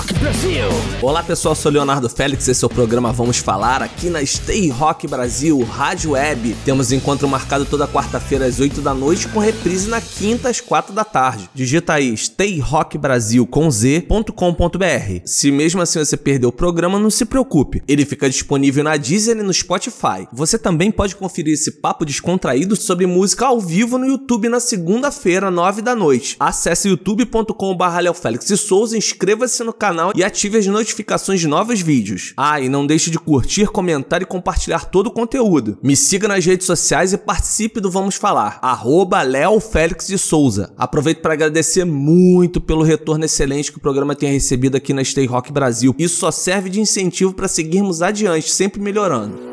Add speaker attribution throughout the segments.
Speaker 1: Rock Brasil!
Speaker 2: Olá pessoal, sou Leonardo Félix, esse é o programa Vamos Falar aqui na Stay Rock Brasil, Rádio Web. Temos encontro marcado toda quarta-feira às 8 da noite com reprise na quinta às 4 da tarde. Digita aí stayrockbrasil com z.com.br. Se mesmo assim você perdeu o programa, não se preocupe. Ele fica disponível na Deezer e no Spotify. Você também pode conferir esse papo descontraído sobre música ao vivo no YouTube na segunda-feira, 9 da noite. Acesse youtube.com/leofélix e Souza, inscreva-se no canal e ative as notificações de novos vídeos. Ah, e não deixe de curtir, comentar e compartilhar todo o conteúdo. Me siga nas redes sociais e participe do Vamos Falar. Arroba Félix de Souza. Aproveito para agradecer muito pelo retorno excelente que o programa tem recebido aqui na Stay Rock Brasil. Isso só serve de incentivo para seguirmos adiante, sempre melhorando.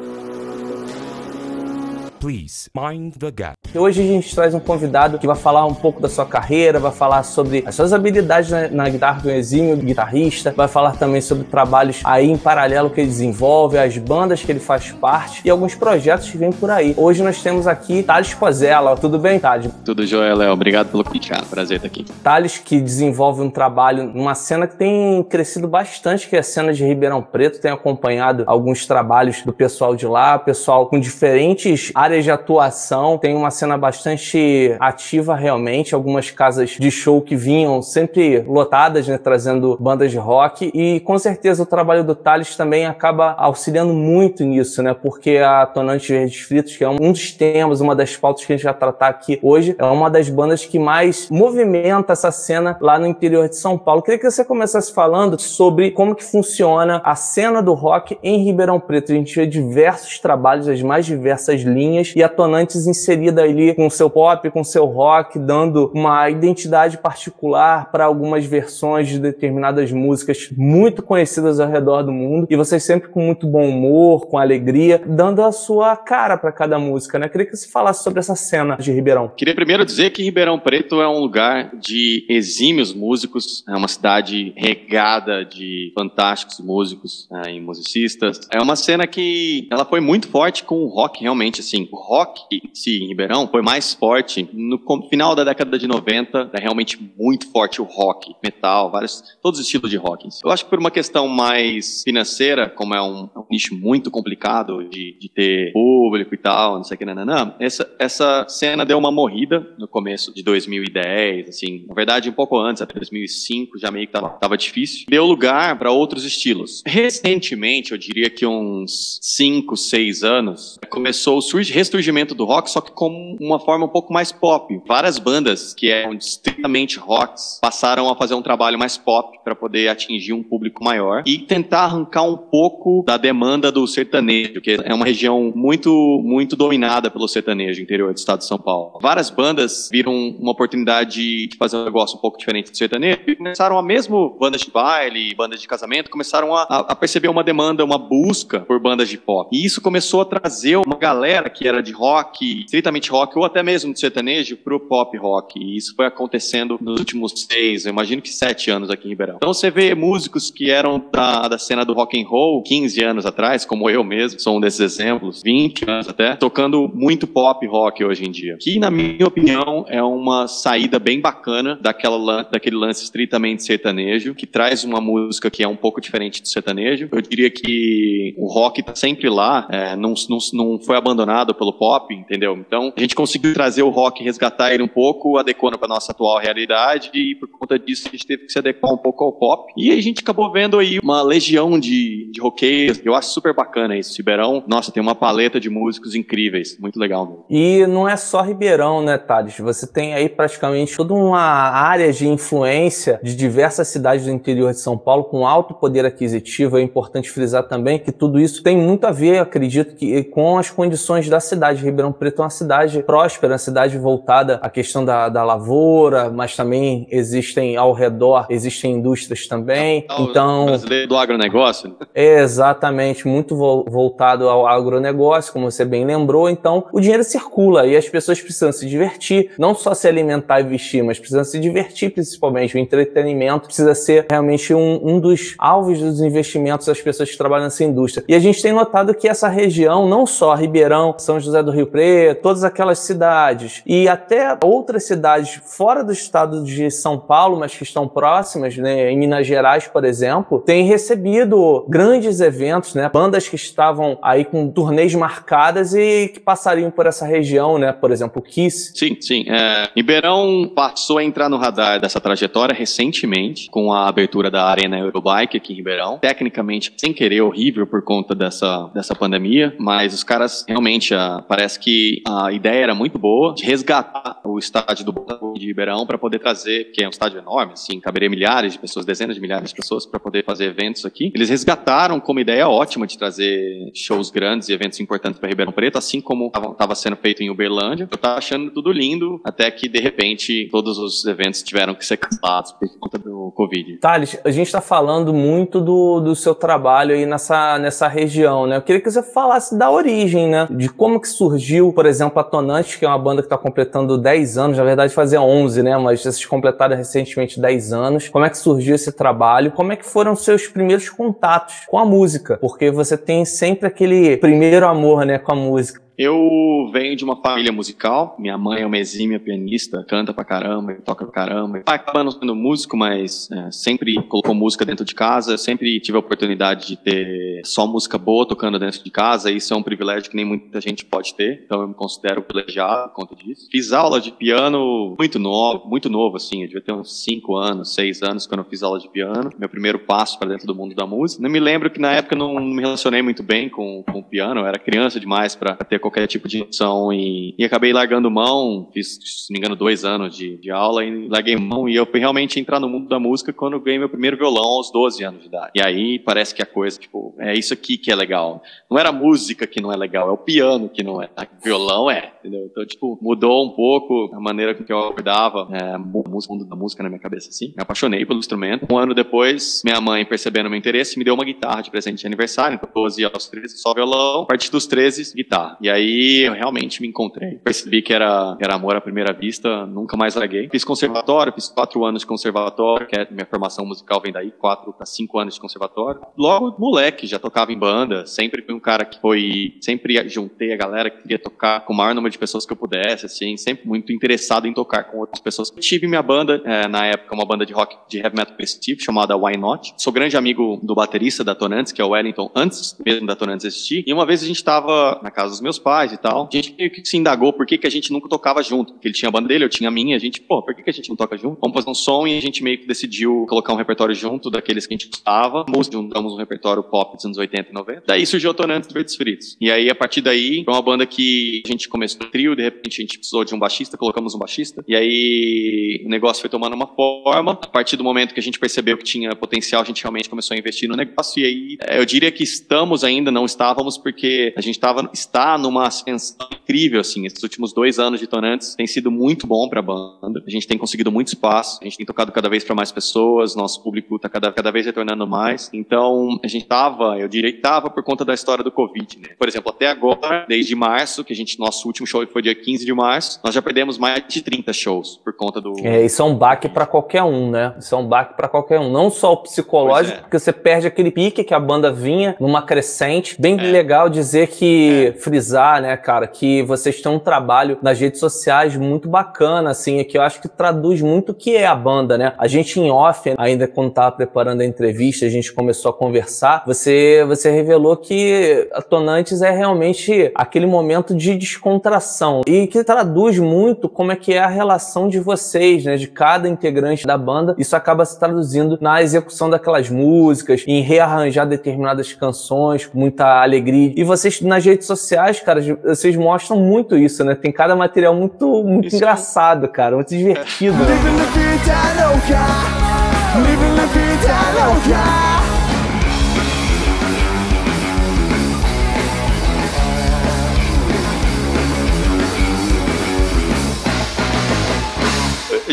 Speaker 1: Please mind the gap.
Speaker 2: E hoje a gente traz um convidado que vai falar um pouco da sua carreira, vai falar sobre as suas habilidades na, na guitarra do exímio guitarrista, vai falar também sobre trabalhos aí em paralelo que ele desenvolve, as bandas que ele faz parte e alguns projetos que vêm por aí. Hoje nós temos aqui Thales Pozella. Tudo bem, Thales?
Speaker 3: Tudo jóia, Léo. Obrigado pelo convite, cara. Prazer estar aqui.
Speaker 2: Thales que desenvolve um trabalho numa cena que tem crescido bastante, que é a cena de Ribeirão Preto. Tem acompanhado alguns trabalhos do pessoal de lá, pessoal com diferentes áreas de atuação. Tem uma cena bastante ativa realmente, algumas casas de show que vinham sempre lotadas, né, trazendo bandas de rock e com certeza o trabalho do Thales também acaba auxiliando muito nisso, né, porque a Tonante Verdes Fritos, que é um dos temas, uma das pautas que a gente vai tratar aqui hoje, é uma das bandas que mais movimenta essa cena lá no interior de São Paulo. Queria que você começasse falando sobre como que funciona a cena do rock em Ribeirão Preto. A gente vê diversos trabalhos das mais diversas linhas e a Tonantes inserida ali com seu pop, com seu rock, dando uma identidade particular para algumas versões de determinadas músicas muito conhecidas ao redor do mundo. E vocês sempre com muito bom humor, com alegria, dando a sua cara para cada música, né? Queria que você falasse sobre essa cena de Ribeirão.
Speaker 3: Queria primeiro dizer que Ribeirão Preto é um lugar de exímios músicos, é uma cidade regada de fantásticos músicos né, e musicistas. É uma cena que ela foi muito forte com o rock, realmente, assim. O rock, sim, em Ribeirão, foi mais forte no final da década de 90, é realmente muito forte o rock, metal, vários, todos os estilos de rock. Eu acho que por uma questão mais financeira, como é um, é um nicho muito complicado de, de, ter público e tal, não sei o que, nananã, essa, essa cena deu uma morrida no começo de 2010, assim, na verdade um pouco antes, até 2005, já meio que tava, tava difícil. Deu lugar para outros estilos. Recentemente, eu diria que uns 5, 6 anos, começou o ressurgimento do rock, só que com uma forma um pouco mais pop. Várias bandas que eram estritamente rocks passaram a fazer um trabalho mais pop para poder atingir um público maior e tentar arrancar um pouco da demanda do sertanejo, que é uma região muito muito dominada pelo sertanejo interior do estado de São Paulo. Várias bandas viram uma oportunidade de fazer um negócio um pouco diferente do sertanejo e começaram a mesmo bandas de baile, bandas de casamento, começaram a, a perceber uma demanda, uma busca por bandas de pop. E isso começou a trazer uma galera que era de rock, estritamente rock, ou até mesmo de sertanejo, pro pop rock. E isso foi acontecendo nos últimos seis, eu imagino que sete anos aqui em Ribeirão. Então você vê músicos que eram da, da cena do rock and roll 15 anos atrás, como eu mesmo, sou um desses exemplos, 20 anos até, tocando muito pop rock hoje em dia. Que, na minha opinião, é uma saída bem bacana daquela, daquele lance estritamente sertanejo, que traz uma música que é um pouco diferente do sertanejo. Eu diria que o rock tá sempre lá, é, não, não, não foi abandonado pelo pop, entendeu? Então, a gente conseguiu trazer o rock, resgatar ele um pouco, adequando para nossa atual realidade, e por conta disso a gente teve que se adequar um pouco ao pop. E a gente acabou vendo aí uma legião de, de roqueiros. Eu acho super bacana isso. Ribeirão, nossa, tem uma paleta de músicos incríveis. Muito legal mesmo.
Speaker 2: E não é só Ribeirão, né, Thales? Você tem aí praticamente toda uma área de influência de diversas cidades do interior de São Paulo com alto poder aquisitivo. É importante frisar também que tudo isso tem muito a ver, acredito que, com as condições da cidade. Ribeirão Preto é uma cidade próspera, uma cidade voltada à questão da, da lavoura, mas também existem ao redor, existem indústrias também.
Speaker 3: Ah,
Speaker 2: então,
Speaker 3: brasileiro do agronegócio.
Speaker 2: é exatamente muito vo- voltado ao agronegócio, como você bem lembrou. Então, o dinheiro circula e as pessoas precisam se divertir, não só se alimentar e vestir, mas precisam se divertir principalmente. O entretenimento precisa ser realmente um, um dos alvos dos investimentos das pessoas que trabalham nessa indústria. E a gente tem notado que essa região, não só Ribeirão, São José do Rio Preto, todas aquelas cidades e até outras cidades fora do estado de São Paulo, mas que estão próximas, né, em Minas Gerais, por exemplo, têm recebido grandes eventos, né, bandas que estavam aí com turnês marcadas e que passariam por essa região, né, por exemplo, Kiss.
Speaker 3: Sim, sim. É, Ribeirão passou a entrar no radar dessa trajetória recentemente, com a abertura da Arena Eurobike aqui em Ribeirão. Tecnicamente, sem querer, horrível por conta dessa, dessa pandemia, mas os caras realmente, ah, parece que a ideia era muito boa de resgatar o estádio do Botafogo de Ribeirão para poder trazer, que é um estádio enorme, assim, caberia milhares de pessoas, dezenas de milhares de pessoas para poder fazer eventos aqui. Eles resgataram como ideia ótima de trazer shows grandes e eventos importantes para Ribeirão Preto, assim como estava sendo feito em Uberlândia. Eu tava achando tudo lindo, até que de repente todos os eventos tiveram que ser cancelados por conta do Covid.
Speaker 2: Thales, a gente está falando muito do, do seu trabalho aí nessa, nessa região, né? Eu queria que você falasse da origem, né? De como que surgiu, por exemplo, a Tonante, que é uma banda que está completando 10 anos, na verdade fazia 11, né? Mas vocês completaram recentemente 10 anos. Como é que surgiu esse trabalho? Como é que foram seus primeiros contatos com a música? Porque você tem sempre aquele primeiro amor, né, com a música.
Speaker 3: Eu venho de uma família musical. Minha mãe é uma exímia pianista, canta pra caramba, toca pra caramba. Pai acaba não sendo músico, mas é, sempre colocou música dentro de casa. Sempre tive a oportunidade de ter só música boa tocando dentro de casa. Isso é um privilégio que nem muita gente pode ter. Então eu me considero privilegiado por conta disso. Fiz aula de piano muito novo, muito novo assim. Eu devia ter uns 5 anos, 6 anos quando eu fiz aula de piano. Meu primeiro passo para dentro do mundo da música. Não me lembro que na época eu não me relacionei muito bem com, com o piano. Eu era criança demais para ter qualquer tipo de noção e, e acabei largando mão. Fiz, se não me engano, dois anos de, de aula e larguei mão. E eu fui realmente entrar no mundo da música quando eu ganhei meu primeiro violão aos 12 anos de idade. E aí parece que a coisa, tipo, é isso aqui que é legal. Não era a música que não é legal, é o piano que não é. O violão é, entendeu? Então, tipo, mudou um pouco a maneira com que eu abordava é, música, mundo da música na minha cabeça, assim. Me apaixonei pelo instrumento. Um ano depois, minha mãe, percebendo meu interesse, me deu uma guitarra de presente de aniversário. Então, 12 aos 13, só violão. A partir dos 13, guitarra. E aí, eu realmente me encontrei. Percebi que era, era amor à primeira vista, nunca mais larguei. Fiz conservatório, fiz quatro anos de conservatório, que é minha formação musical vem daí, quatro para cinco anos de conservatório. Logo, moleque, já tocava em banda, sempre fui um cara que foi, sempre juntei a galera que queria tocar com o maior número de pessoas que eu pudesse, assim, sempre muito interessado em tocar com outras pessoas. Eu tive minha banda, é, na época, uma banda de rock, de heavy metal festivo, chamada Why Not. Sou grande amigo do baterista da Tonantes, que é o Wellington, antes mesmo da Tonantes existir. E uma vez a gente tava na casa dos meus pais e tal, a gente meio que se indagou por que, que a gente nunca tocava junto. Porque ele tinha a banda dele, eu tinha a minha, a gente, pô, por que, que a gente não toca junto? Vamos fazer um som e a gente meio que decidiu colocar um repertório junto daqueles que a gente gostava. Juntamos um repertório pop dos anos 80 e 90. Daí surgiu a Tonantes Verdes Fritos. E aí, a partir daí, foi uma banda que a gente começou no trio, de repente a gente precisou de um baixista, colocamos um baixista. E aí, o negócio foi tomando uma forma. A partir do momento que a gente percebeu que tinha potencial, a gente realmente começou a investir no negócio. E aí, eu diria que estamos ainda, não estávamos, porque a gente estava, está numa ascensão incrível, assim. Esses últimos dois anos de Tonantes tem sido muito bom para a banda. A gente tem conseguido muito espaço, a gente tem tocado cada vez para mais pessoas, nosso público está cada, cada vez retornando mais. Então, a gente estava, eu diria estava por conta da história do Covid, né? Por exemplo, até agora, desde março, que a gente, nosso último show foi dia 15 de março, nós já perdemos mais de 30 shows por conta do.
Speaker 2: É, isso é um baque para qualquer um, né? Isso é um baque para qualquer um. Não só o psicológico,
Speaker 3: é.
Speaker 2: porque você perde aquele pique que a banda vinha numa crescente. Bem
Speaker 3: É.
Speaker 2: legal dizer que, frisar, né, cara, que vocês têm um trabalho nas redes sociais muito bacana, assim, que eu acho que traduz muito o que é a banda, né? A gente em off, ainda quando tava preparando a entrevista, a gente começou a conversar, você, você revelou que a Tonantes é realmente aquele momento de descontração e que traduz muito como é que é a relação de vocês, né, de cada integrante da banda. Isso acaba se traduzindo na execução daquelas músicas, em rearranjar determinadas canções com muita alegria. E vocês nas redes sociais, cara, vocês mostram muito isso, né? Tem cada material muito muito
Speaker 3: Isso.
Speaker 2: engraçado, cara, muito divertido. né?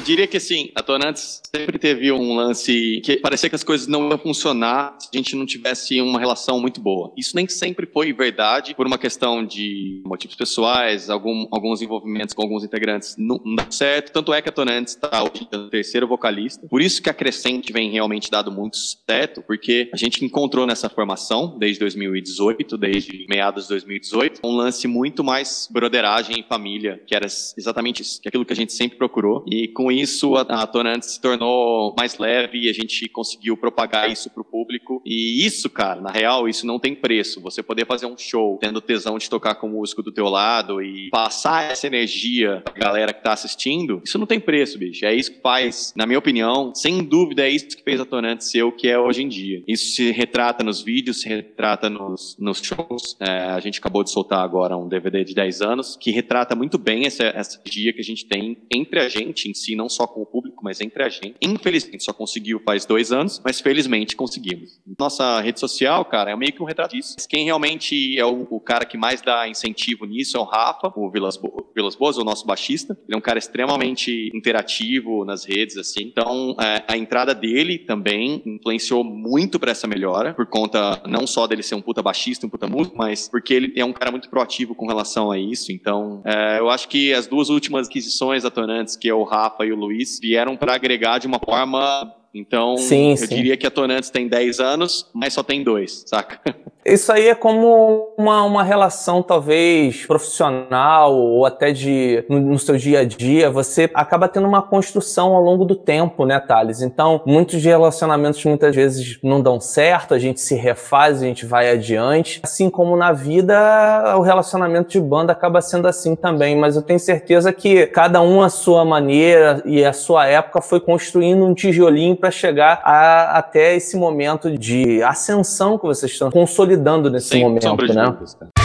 Speaker 3: Diria que assim, a Tonantes sempre teve um lance que parecia que as coisas não iam funcionar se a gente não tivesse uma relação muito boa. Isso nem sempre foi verdade, por uma questão de motivos pessoais, algum, alguns envolvimentos com alguns integrantes não, não certo. Tanto é que a Tonantes está hoje no terceiro vocalista. Por isso que a Crescente vem realmente dado muito certo, porque a gente encontrou nessa formação, desde 2018, desde meados de 2018, um lance muito mais broderagem e família, que era exatamente isso, que é aquilo que a gente sempre procurou. E com isso, a, a se tornou mais leve e a gente conseguiu propagar isso pro público. E isso, cara, na real, isso não tem preço. Você poder fazer um show tendo tesão de tocar com o músico do teu lado e passar essa energia pra galera que tá assistindo, isso não tem preço, bicho. É isso que faz, na minha opinião, sem dúvida, é isso que fez a Tonante ser o que é hoje em dia. Isso se retrata nos vídeos, se retrata nos, nos shows. É, a gente acabou de soltar agora um DVD de 10 anos que retrata muito bem essa, essa energia que a gente tem entre a gente em si, não só com o público, mas entre a gente. Infelizmente, só conseguiu faz dois anos, mas felizmente conseguimos. Nossa rede social, cara, é meio que um retrato disso. Quem realmente é o, o cara que mais dá incentivo nisso é o Rafa, o Vilas, Bo Vilas Boas, o nosso baixista. Ele é um cara extremamente interativo nas redes, assim. Então, é, a entrada dele também influenciou muito para essa melhora, por conta não só dele ser um puta baixista, um puta músico, mas porque ele é um cara muito proativo com relação a isso. Então, é, eu acho que as duas últimas aquisições atonantes, que é o Rafa e Luiz, vieram para agregar de uma forma então,
Speaker 2: Sim,
Speaker 3: eu
Speaker 2: sim.
Speaker 3: diria que a Tonantes tem 10 anos, mas só tem dois, saca?
Speaker 2: Isso aí é como uma, uma relação, talvez, profissional ou até de no, no seu dia a dia. Você acaba tendo uma construção ao longo do tempo, né, Thales? Então, muitos relacionamentos muitas vezes não dão certo, a gente se refaz, a gente vai adiante. Assim como na vida, o relacionamento de banda acaba sendo assim também. Mas eu tenho certeza que cada um a sua maneira e a sua época foi construindo um tijolinho para chegar a- até esse momento de ascensão que vocês estão consolidando nesse
Speaker 3: Sem
Speaker 2: momento, né?
Speaker 3: dúvidas, cara.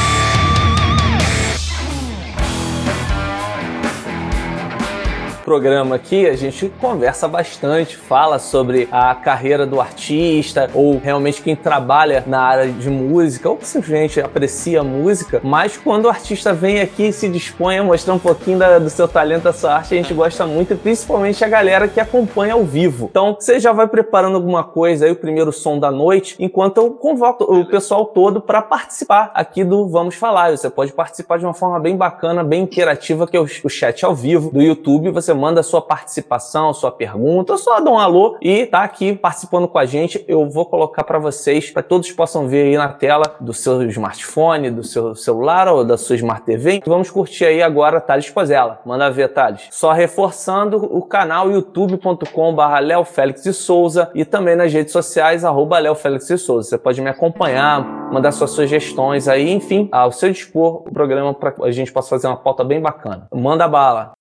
Speaker 2: Programa aqui, a gente conversa bastante, fala sobre a carreira do artista, ou realmente quem trabalha na área de música, ou simplesmente aprecia a música, mas quando o artista vem aqui e se dispõe a mostrar um pouquinho da- do seu talento, da sua arte, a gente gosta muito, principalmente a galera que acompanha ao vivo. Então, você já vai preparando alguma coisa aí, o primeiro som da noite, enquanto eu convoco o pessoal todo para participar aqui do Vamos Falar. Você pode participar de uma forma bem bacana, bem interativa, que é o, o chat ao vivo do YouTube. Você manda sua participação, sua pergunta, só dá um alô e tá aqui participando com a gente. Eu vou colocar para vocês, para todos possam ver aí na tela do seu smartphone, do seu celular ou da sua Smart TV. Vamos curtir aí agora Thales Pozella. Manda ver, Thales. Só reforçando o canal youtube.com.br Léo Félix de Souza e também nas redes sociais, arroba Léo Félix de Souza. Você pode me acompanhar, mandar suas sugestões aí, enfim, ao seu dispor o programa para a gente possa fazer uma pauta bem bacana. Manda bala!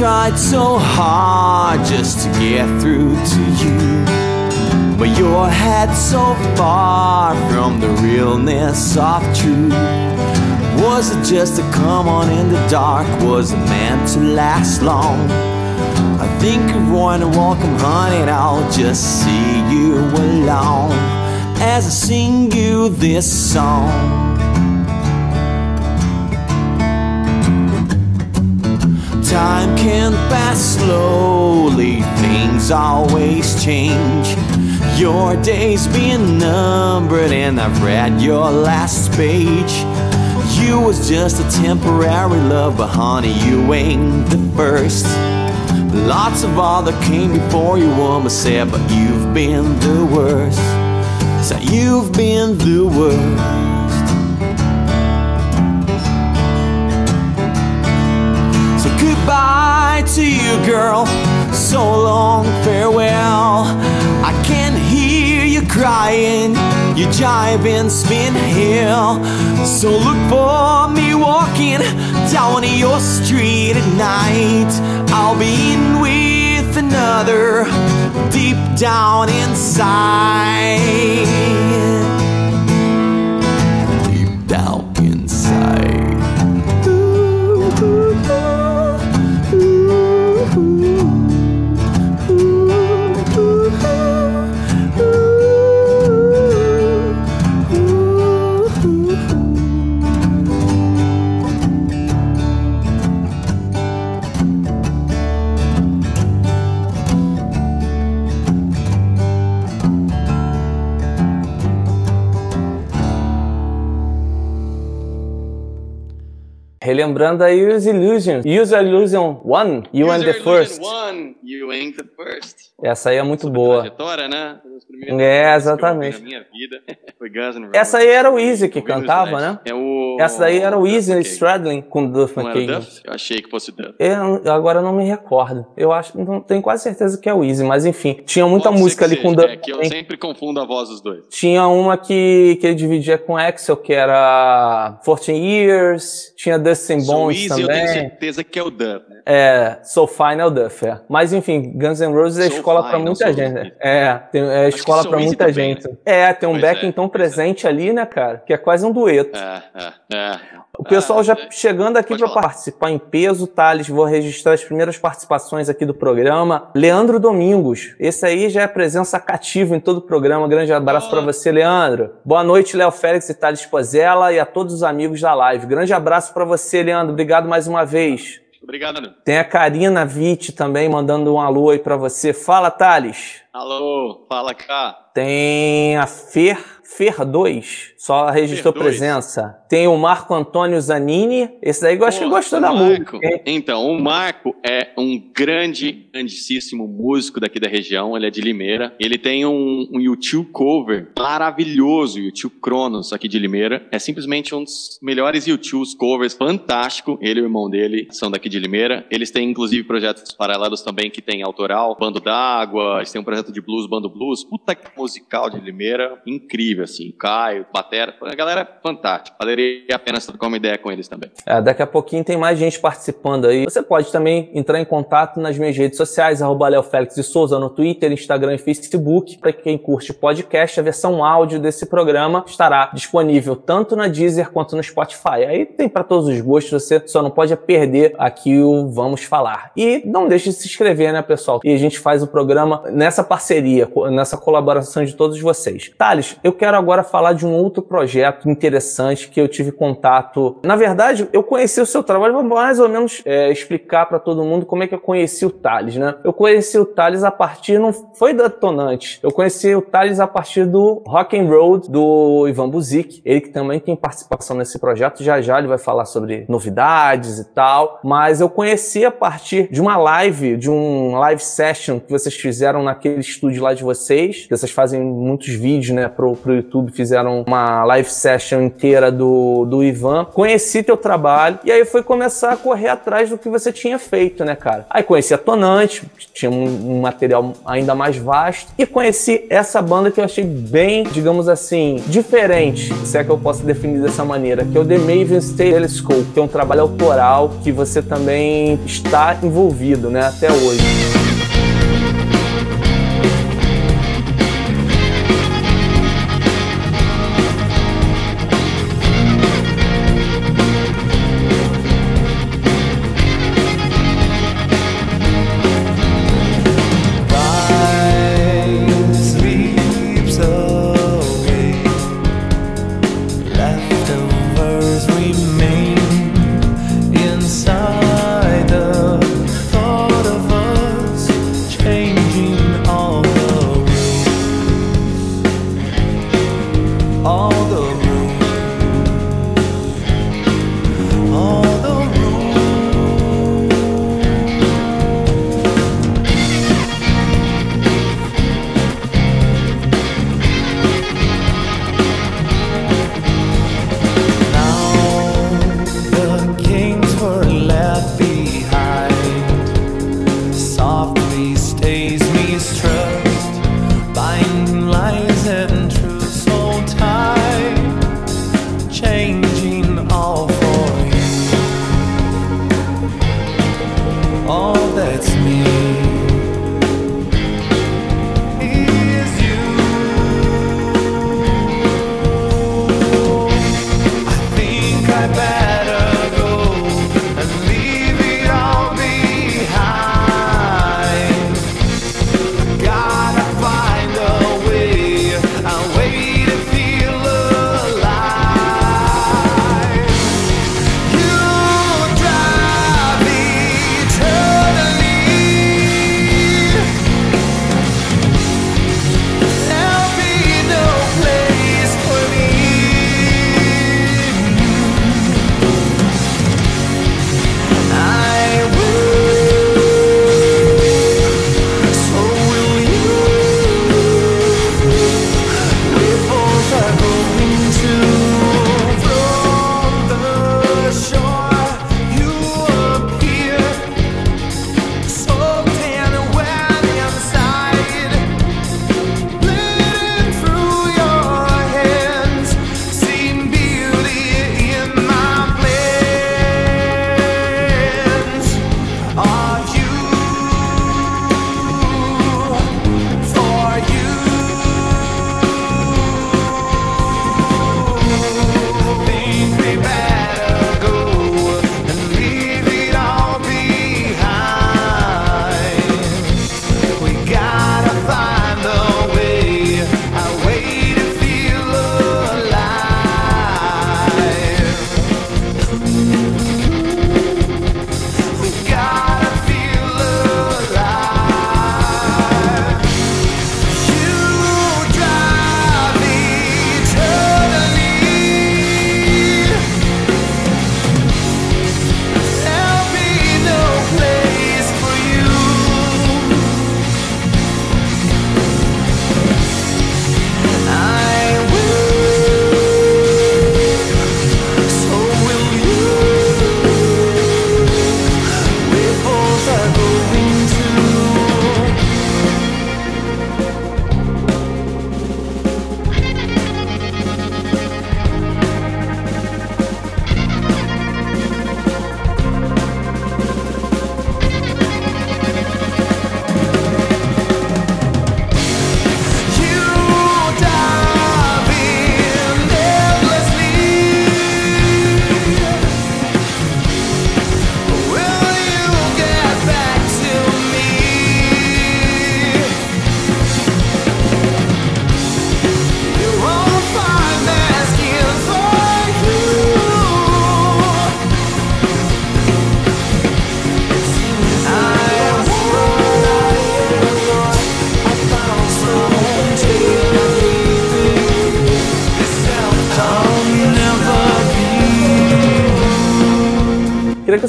Speaker 4: Tried so hard just to get through to you. But your head so far from the realness of truth. Was it just a come on in the dark? Was it meant to last long? I think I wanna welcome honey and I'll just see you alone as I sing you this song. Time can pass slowly, things always change. Your day's been numbered, and I've read your last page. You was just a temporary love, but honey, you ain't the first. Lots of other came before you, woman said, but you've been the worst. So you've been the worst. Goodbye to you, girl. So long, farewell. I can hear you crying. You jive and spin hill. So look for me walking down your street at night. I'll be in with another deep down inside.
Speaker 2: Relembrando aí os Illusions. Use Illusion 1, You and the
Speaker 3: User
Speaker 2: First.
Speaker 3: Illusion One, you ain't the first.
Speaker 2: Essa aí é muito
Speaker 3: Sobre
Speaker 2: boa.
Speaker 3: Trajetória, né?
Speaker 2: É, exatamente. Essa aí era o Easy que cantava, né?
Speaker 3: É.
Speaker 2: Essa daí era o Easy Stradlin com Duff McKagan.
Speaker 3: Eu achei que fosse Duff.
Speaker 2: Eu, eu agora não me recordo. Eu acho, não tenho quase certeza que é o Easy, mas enfim, tinha muita
Speaker 3: Pode
Speaker 2: música ali com
Speaker 3: seja,
Speaker 2: Duff.
Speaker 3: É que eu
Speaker 2: também.
Speaker 3: sempre confundo a voz dos dois.
Speaker 2: Tinha uma que, que ele dividia com Axel, que era 14 Years, tinha Dustin
Speaker 3: So
Speaker 2: Bones
Speaker 3: Easy eu tenho
Speaker 2: também.
Speaker 3: certeza que é o Duff, né?
Speaker 2: É, So Fine é o Duff, é. Mas enfim, Guns N' Roses é
Speaker 3: So
Speaker 2: escola
Speaker 3: não
Speaker 2: muita
Speaker 3: So
Speaker 2: gente.
Speaker 3: Easy.
Speaker 2: É, tem, é
Speaker 3: Acho
Speaker 2: escola
Speaker 3: Easy
Speaker 2: muita
Speaker 3: também,
Speaker 2: gente.
Speaker 3: né?
Speaker 2: É, tem um
Speaker 3: Pois
Speaker 2: back
Speaker 3: é,
Speaker 2: então
Speaker 3: pois é.
Speaker 2: presente ali, né, cara? Que é quase um dueto.
Speaker 3: É, é, é.
Speaker 2: O pessoal
Speaker 3: Ah,
Speaker 2: já
Speaker 3: é.
Speaker 2: chegando aqui para participar em peso, Thales, vou registrar as primeiras participações aqui do programa. Leandro Domingos, esse aí já é presença cativa em todo o programa. Grande abraço
Speaker 3: Ah.
Speaker 2: para você, Leandro. Boa noite, Léo Félix e Thales Pozella e a todos os amigos da live. Grande abraço para você, Leandro. Obrigado mais uma vez.
Speaker 3: Obrigado, Anu.
Speaker 2: Tem a Karina Witt também mandando um alô aí para você. Fala, Thales.
Speaker 3: Alô, fala cá.
Speaker 2: Tem a Fer, Fer 2, só registrou
Speaker 3: Fer
Speaker 2: presença. Tem o Marco Antônio Zanini, esse daí eu acho que gostou da
Speaker 3: Marco-
Speaker 2: música. hein?
Speaker 3: Então, o Marco é um grande, grandíssimo músico daqui da região. Ele é de Limeira. Ele tem um, um YouTube cover maravilhoso, YouTube Cronos, aqui de Limeira. É simplesmente um dos melhores YouTube covers, fantástico. Ele e o irmão dele são daqui de Limeira. Eles têm, inclusive, projetos paralelos também que tem autoral, Bando d'Água. Eles têm um projeto de blues, Bando Blues. Puta que musical de Limeira. Incrível, assim. Caio, Batera. A galera é fantástica. Valeria a pena trocar uma ideia com eles também.
Speaker 2: É, daqui a pouquinho tem mais gente participando aí. Você pode também entrar em contato nas minhas redes sociais, arroba de Souza, no Twitter, Instagram e Facebook. Para quem curte podcast, a versão áudio desse programa estará disponível tanto na Deezer quanto no Spotify. Aí tem para todos os gostos, você só não pode perder aqui o Vamos Falar. E não deixe de se inscrever, né, pessoal? E a gente faz o programa nessa parceria, nessa colaboração de todos vocês. Thales, eu quero agora falar de um outro projeto interessante que eu tive contato. Na verdade, eu conheci o seu trabalho, vou mais ou menos é, explicar para todo mundo como é que eu conheci o Thales, né? Eu conheci o Thales a partir, não foi da Tonante, eu conheci o Thales a partir do Rock and Roll do Ivan Buzik, ele que também tem participação nesse projeto, já já ele vai falar sobre novidades e tal, mas eu conheci a partir de uma live, de um live session que vocês fizeram naquele estúdio lá de vocês, que vocês fazem muitos vídeos, né, pro, pro YouTube, fizeram uma live session inteira do, do Ivan. Conheci teu trabalho e aí foi começar a correr atrás do que você tinha feito, né, cara? Aí conheci a Tonante, tinha um, um material ainda mais vasto e conheci essa banda que eu achei bem, digamos assim, diferente, se é que eu posso definir dessa maneira, que é o The Maven's Telescope, que é um trabalho autoral que você também está envolvido, né, até hoje.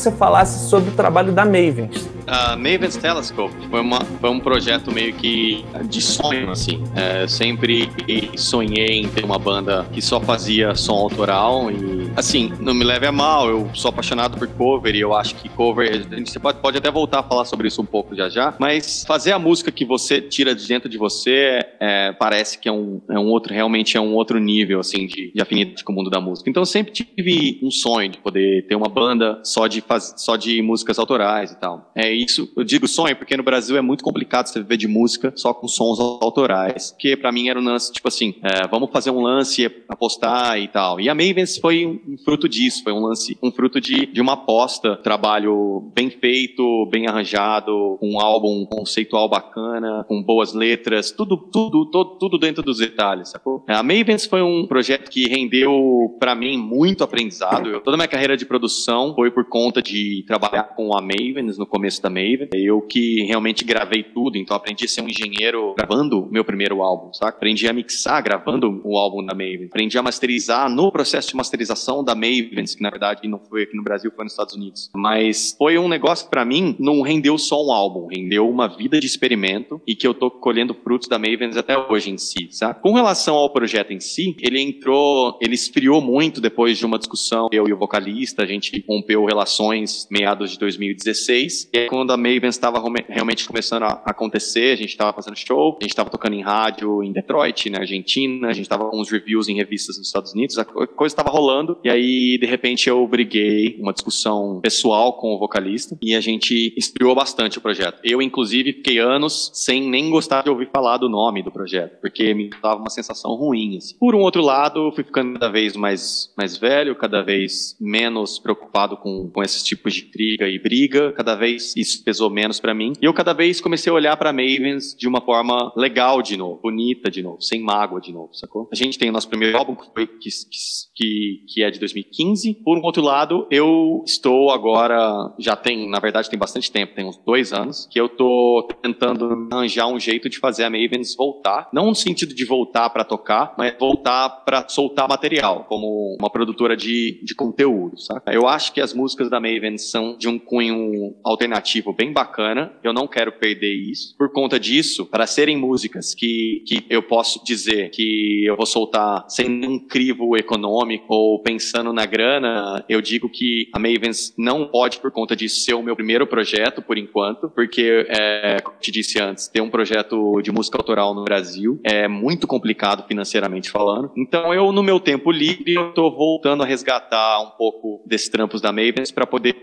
Speaker 2: Você falasse sobre o trabalho da Mavens.
Speaker 3: A Maven's Telescope foi, uma, foi um projeto meio que de sonho, assim. É, sempre sonhei em ter uma banda que só fazia som autoral e, assim, não me leve a mal, eu sou apaixonado por cover e eu acho que cover, a gente pode, pode até voltar a falar sobre isso um pouco já já, mas fazer a música que você tira de dentro de você é, parece que é um, é um outro, realmente é um outro nível, assim, de, de afinidade com o mundo da música. Então eu sempre tive um sonho de poder ter uma banda só de, faz, só de músicas autorais e tal. É isso, eu digo sonho porque no Brasil é muito complicado você viver de música só com sons autorais, que para mim era um lance, tipo assim, é, vamos fazer um lance, apostar e tal. E a Mavens foi um, fruto disso, foi um lance, um fruto de, de uma aposta, trabalho bem feito, bem arranjado, um álbum conceitual bacana, com boas letras, tudo, tudo, todo, tudo dentro dos detalhes, sacou? A Mavens foi um projeto que rendeu para mim muito aprendizado. Eu, toda a minha carreira de produção foi por conta de trabalhar com a Mavens no começo da Maven. Eu que realmente gravei tudo, então aprendi a ser um engenheiro gravando meu primeiro álbum, saca? Aprendi a mixar gravando o álbum da Maven. Aprendi a masterizar no processo de masterização da Mavens, que na verdade não foi aqui no Brasil, foi nos Estados Unidos. Mas foi um negócio que para mim não rendeu só um álbum, rendeu uma vida de experimento e que eu tô colhendo frutos da Mavens até hoje em si, sabe? Com relação ao projeto em si, ele entrou, ele esfriou muito depois de uma discussão, eu e o vocalista, a gente rompeu relações meados de 2016, e é quando a Mavens estava realmente começando a acontecer, a gente estava fazendo show, a gente estava tocando em rádio em Detroit, na Argentina, a gente estava com uns reviews em revistas nos Estados Unidos, a coisa estava rolando, e aí, de repente, eu briguei, uma discussão pessoal com o vocalista, e a gente esfriou bastante o projeto. Eu, inclusive, fiquei anos sem nem gostar de ouvir falar do nome do projeto, porque me dava uma sensação ruim. Assim. Por um outro lado, fui ficando cada vez mais, mais velho, cada vez menos preocupado com, com esses tipos de intriga e briga, cada vez isso pesou menos para mim. E eu cada vez comecei a olhar para Mavens de uma forma legal de novo, bonita de novo, sem mágoa de novo, sacou? A gente tem o nosso primeiro álbum que, foi, que, que, que é de 2015. Por um outro lado, eu estou agora, já tem, na verdade tem bastante tempo, tem uns dois anos, que eu tô tentando arranjar um jeito de fazer a Mavens voltar. Não no sentido de voltar para tocar, mas voltar para soltar material, como uma produtora de, de conteúdo, saca? Eu acho que as músicas da Mavens são de um cunho alternativo bem bacana. Eu não quero perder isso. Por conta disso, para serem músicas que, que eu posso dizer que eu vou soltar sem nenhum crivo econômico ou pensando na grana, eu digo que a Mavens não pode, por conta disso, ser o meu primeiro projeto, por enquanto, porque, é, como te disse antes, ter um projeto de música autoral no Brasil é muito complicado financeiramente falando. Então, eu, no meu tempo livre, eu tô voltando a resgatar um pouco desses trampos da Mavens para poder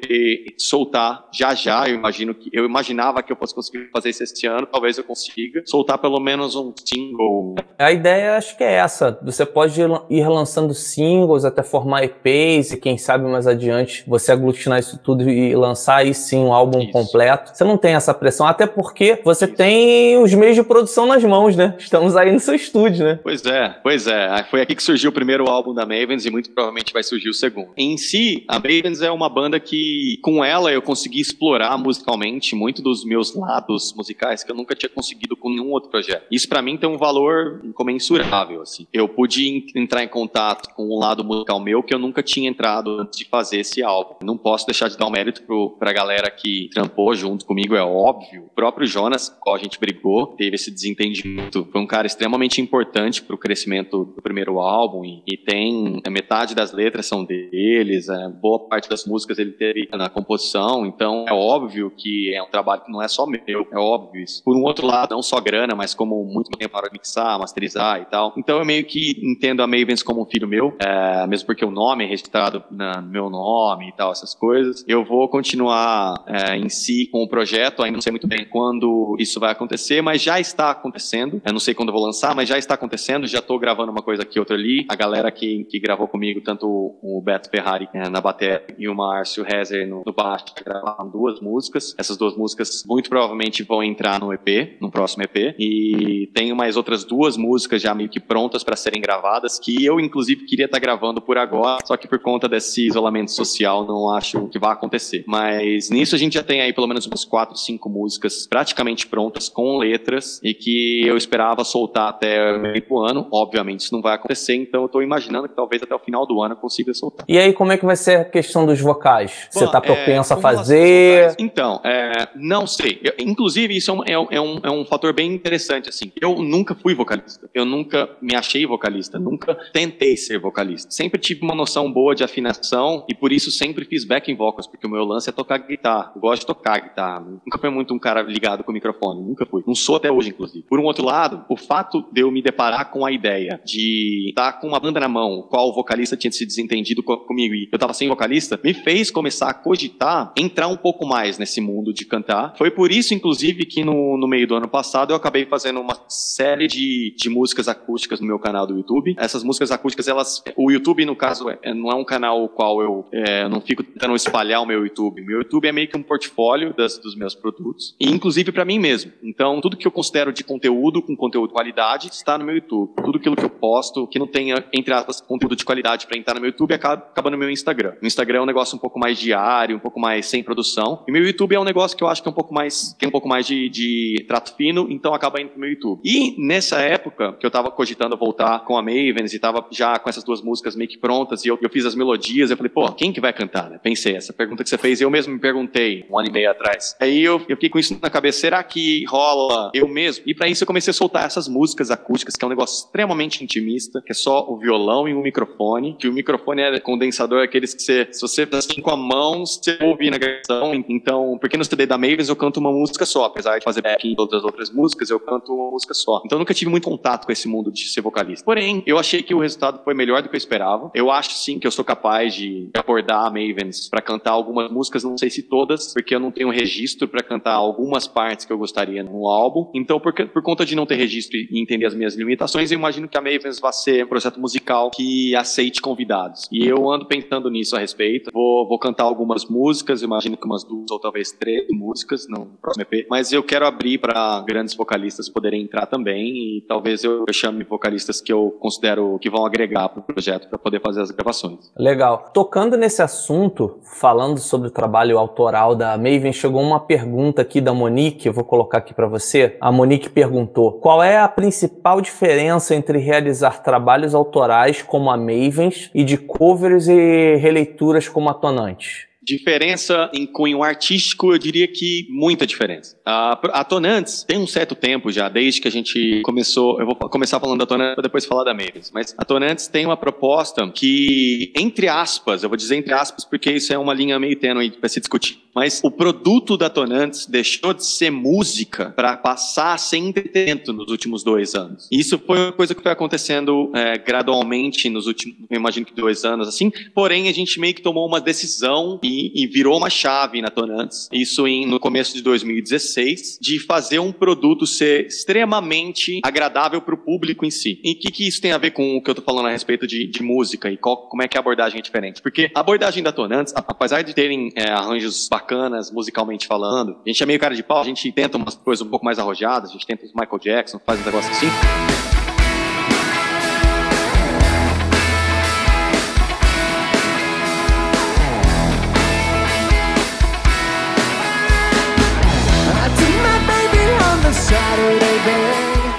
Speaker 3: soltar já já. Eu imagino que eu imaginava que eu fosse conseguir fazer isso este ano, talvez eu consiga soltar pelo menos um single.
Speaker 2: A ideia acho que é essa. Você pode ir lançando singles até formar EPs e quem sabe mais adiante você aglutinar isso tudo e lançar aí sim um álbum isso. completo. Você não tem essa pressão, até porque você isso. tem os meios de produção nas mãos, né? Estamos aí no seu estúdio, né?
Speaker 3: Pois é, pois é. Foi aqui que surgiu o primeiro álbum da Mavens e muito provavelmente vai surgir o segundo. Em si, a Mavens é uma banda que, com ela, eu consegui explorar musicalmente muito dos meus lados musicais que eu nunca tinha conseguido com nenhum outro projeto. Isso para mim tem um valor incomensurável, assim. Eu pude entrar em contato com um lado musical meu que eu nunca tinha entrado antes de fazer esse álbum. Não posso deixar de dar um mérito pro, pra galera que trampou junto comigo, é óbvio. O próprio Jonas, com a gente brigou, teve esse desentendimento. Foi um cara extremamente importante pro crescimento do primeiro álbum e, e tem é, metade das letras são deles, é, boa parte das músicas ele teve na composição, então é óbvio que é um trabalho que não é só meu, é óbvio isso. Por um outro lado, não só grana, mas como muito tempo para mixar, masterizar e tal. Então eu meio que entendo a Mavens como um filho meu, é, mesmo porque o nome é registrado no meu nome e tal, essas coisas. Eu vou continuar é, em si com o projeto, ainda não sei muito bem quando isso vai acontecer, mas já está acontecendo. Eu não sei quando eu vou lançar, mas já está acontecendo. Já estou gravando uma coisa aqui, outra ali. A galera que, que gravou comigo, tanto o Beto Ferrari é, na bateria e o Márcio Rezer no, no baixo, gravaram duas músicas. Essas duas músicas muito provavelmente vão entrar no EP, no próximo EP. E tenho mais outras duas músicas já meio que prontas para serem gravadas, que eu, inclusive, queria estar tá gravando por agora, só que por conta desse isolamento social, não acho que vai acontecer. Mas nisso a gente já tem aí pelo menos umas quatro, cinco músicas praticamente prontas, com letras, e que eu esperava soltar até o meio do ano. Obviamente isso não vai acontecer, então eu tô imaginando que talvez até o final do ano eu consiga soltar.
Speaker 2: E aí, como é que vai ser a questão dos vocais? Bom, Você tá propenso é, a fazer?
Speaker 3: Então, é, não sei. Eu, inclusive, isso é um, é, é, um, é um fator bem interessante, assim. Eu nunca fui vocalista. Eu nunca me achei vocalista. Nunca tentei ser vocalista. Sempre tive uma noção boa de afinação e por isso sempre fiz backing vocals, porque o meu lance é tocar guitarra. Eu gosto de tocar guitarra. Nunca fui muito um cara ligado com o microfone. Nunca fui. Não sou até hoje, inclusive. Por um outro lado, o fato de eu me deparar com a ideia de estar com uma banda na mão, qual o vocalista tinha se desentendido comigo e eu tava sem vocalista, me fez começar a cogitar entrar um pouco mais nesse mundo de cantar. Foi por isso, inclusive, que no, no meio do ano passado eu acabei fazendo uma série de, de músicas acústicas no meu canal do YouTube. Essas músicas acústicas, elas. O YouTube, no caso, é, não é um canal o qual eu é, não fico tentando espalhar o meu YouTube. Meu YouTube é meio que um portfólio das, dos meus produtos, e inclusive para mim mesmo. Então, tudo que eu considero de conteúdo, com conteúdo de qualidade, está no meu YouTube. Tudo aquilo que eu posto, que não tenha, entre aspas, conteúdo de qualidade para entrar no meu YouTube, acaba, acaba no meu Instagram. O Instagram é um negócio um pouco mais diário, um pouco mais sem produção. E meu YouTube é um negócio que eu acho que é um pouco mais, tem um pouco mais de, de trato fino, então acaba indo pro meu YouTube. E nessa época, que eu tava cogitando voltar com a Mavens e tava já com essas duas músicas meio que prontas, e eu, eu fiz as melodias, eu falei, pô, quem que vai cantar, né? Pensei, essa pergunta que você fez, eu mesmo me perguntei um ano e meio atrás. Aí eu, eu fiquei com isso na cabeça, será que rola eu mesmo? E para isso eu comecei a soltar essas músicas acústicas, que é um negócio extremamente intimista, que é só o violão e o microfone, que o microfone é condensador, aqueles que você, se você assim com a mão, você ouve na gravação. Então, porque no CD da Mavens eu canto uma música só, apesar de fazer backing em todas as outras músicas, eu canto uma música só. Então eu nunca tive muito contato com esse mundo de ser vocalista. Porém, eu achei que o resultado foi melhor do que eu esperava. Eu acho sim que eu sou capaz de abordar a Mavens para cantar algumas músicas, não sei se todas, porque eu não tenho registro para cantar algumas partes que eu gostaria no álbum. Então, por, por conta de não ter registro e entender as minhas limitações, eu imagino que a Mavens vai ser um projeto musical que aceite convidados. E eu ando pensando nisso a respeito. Vou, vou cantar algumas músicas, imagino que umas duas ou talvez três músicas no próximo EP, mas eu quero abrir para grandes vocalistas poderem entrar também e talvez eu, eu chame vocalistas que eu considero que vão agregar para o projeto para poder fazer as gravações.
Speaker 2: Legal. Tocando nesse assunto, falando sobre o trabalho autoral da Maven, chegou uma pergunta aqui da Monique, eu vou colocar aqui para você. A Monique perguntou: qual é a principal diferença entre realizar trabalhos autorais como a Mavens e de covers e releituras como a Tonante?
Speaker 3: Diferença em cunho artístico, eu diria que muita diferença. A, a Tonantes tem um certo tempo já, desde que a gente começou. Eu vou começar falando da Tonantes para depois falar da Mavis. Mas a Tonantes tem uma proposta que, entre aspas, eu vou dizer entre aspas porque isso é uma linha meio tênue para se discutir. Mas o produto da Tonantes deixou de ser música para passar a ser entretenimento nos últimos dois anos. Isso foi uma coisa que foi acontecendo é, gradualmente nos últimos, imagino que dois anos, assim. Porém, a gente meio que tomou uma decisão e e, virou uma chave na Tonantes, isso em, no começo de 2016, de fazer um produto ser extremamente agradável para o público em si. E o que, que isso tem a ver com o que eu estou falando a respeito de, de música e qual, como é que a abordagem é diferente? Porque a abordagem da Tonantes, apesar de terem é, arranjos bacanas musicalmente falando, a gente é meio cara de pau, a gente tenta umas coisas um pouco mais arrojadas, a gente tenta os Michael Jackson, faz um negócio assim.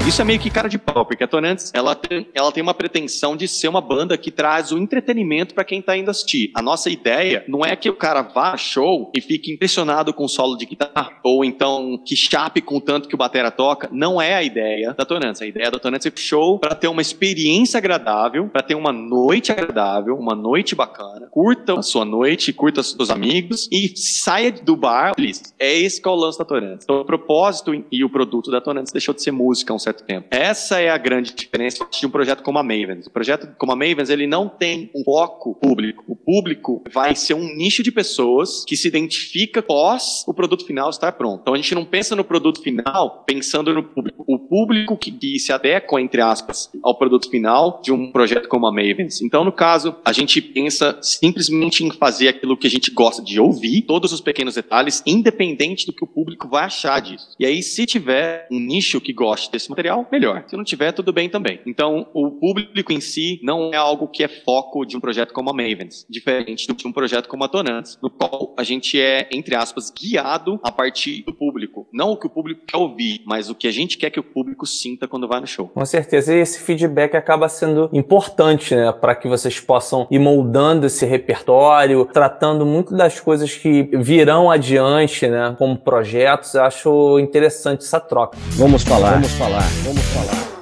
Speaker 3: Isso é meio que cara de pau, porque a Tonantes, ela tem, ela tem uma pretensão de ser uma banda que traz o entretenimento para quem tá indo assistir. A nossa ideia não é que o cara vá a show e fique impressionado com o solo de guitarra, ou então que chape com o tanto que o batera toca. Não é a ideia da Tonantes. A ideia da Tonantes é show para ter uma experiência agradável, para ter uma noite agradável, uma noite bacana. Curta a sua noite, curta os seus amigos e saia do bar feliz. É esse que é o lance da Tonantes. Então, o propósito e o produto da Tonantes deixou de ser música, um certo certo tempo. Essa é a grande diferença de um projeto como a Mavens. O projeto como a Mavens, ele não tem um foco público. O público vai ser um nicho de pessoas que se identifica pós o produto final estar pronto. Então a gente não pensa no produto final pensando no público. O público que, que se adequa, entre aspas, ao produto final de um projeto como a Mavens. Então, no caso, a gente pensa simplesmente em fazer aquilo que a gente gosta de ouvir, todos os pequenos detalhes, independente do que o público vai achar disso. E aí, se tiver um nicho que goste desse material, melhor. Se não tiver, tudo bem também. Então, o público em si não é algo que é foco de um projeto como a Mavens, diferente de um projeto como a Tonantes, no qual a gente é, entre aspas, guiado a partir do público. Não o que o público quer ouvir, mas o que a gente quer que o público sinta quando vai no show.
Speaker 2: Com certeza. E esse feedback acaba sendo importante, né? Para que vocês possam ir moldando esse repertório, tratando muito das coisas que virão adiante, né? Como projetos. Eu acho interessante essa troca.
Speaker 5: Vamos falar, vamos falar, vamos falar.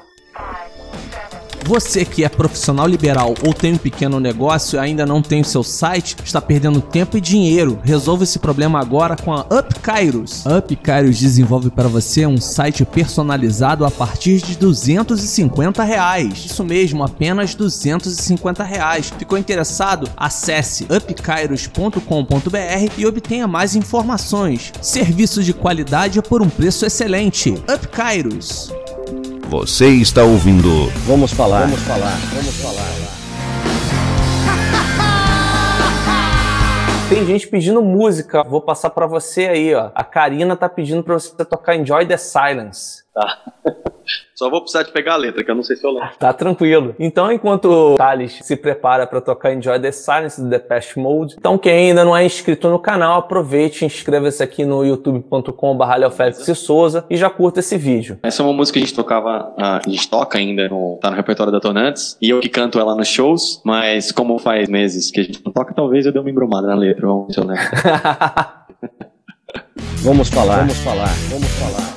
Speaker 6: Você que é profissional liberal ou tem um pequeno negócio e ainda não tem o seu site, está perdendo tempo e dinheiro. Resolva esse problema agora com a Up Kairos. A Up Kairos desenvolve para você um site personalizado a partir de 250 reais. Isso mesmo, apenas 250 reais. Ficou interessado? Acesse upkairos.com.br e obtenha mais informações. Serviços de qualidade por um preço excelente. Up Kairos.
Speaker 7: Você está ouvindo
Speaker 5: Vamos falar, vamos falar, vamos falar.
Speaker 2: Tem gente pedindo música. Vou passar pra você aí, ó. A Karina tá pedindo pra você tocar Enjoy the Silence.
Speaker 3: Tá. Só vou precisar de pegar a letra, que eu não sei se eu lembro.
Speaker 2: Tá tranquilo. Então, enquanto o Thales se prepara para tocar Enjoy the Silence do Depeche Mode, então quem ainda não é inscrito no canal, aproveite e inscreva-se aqui no youtube.com.br Souza e já curta esse vídeo.
Speaker 3: Essa é uma música que a gente tocava, ah, a gente toca ainda, no, tá no repertório da Tonantes, e eu que canto ela nos shows, mas como faz meses que a gente não toca, talvez eu dê uma embromada na letra, vamos ver se eu lembro.
Speaker 5: Vamos falar, vamos falar, vamos falar.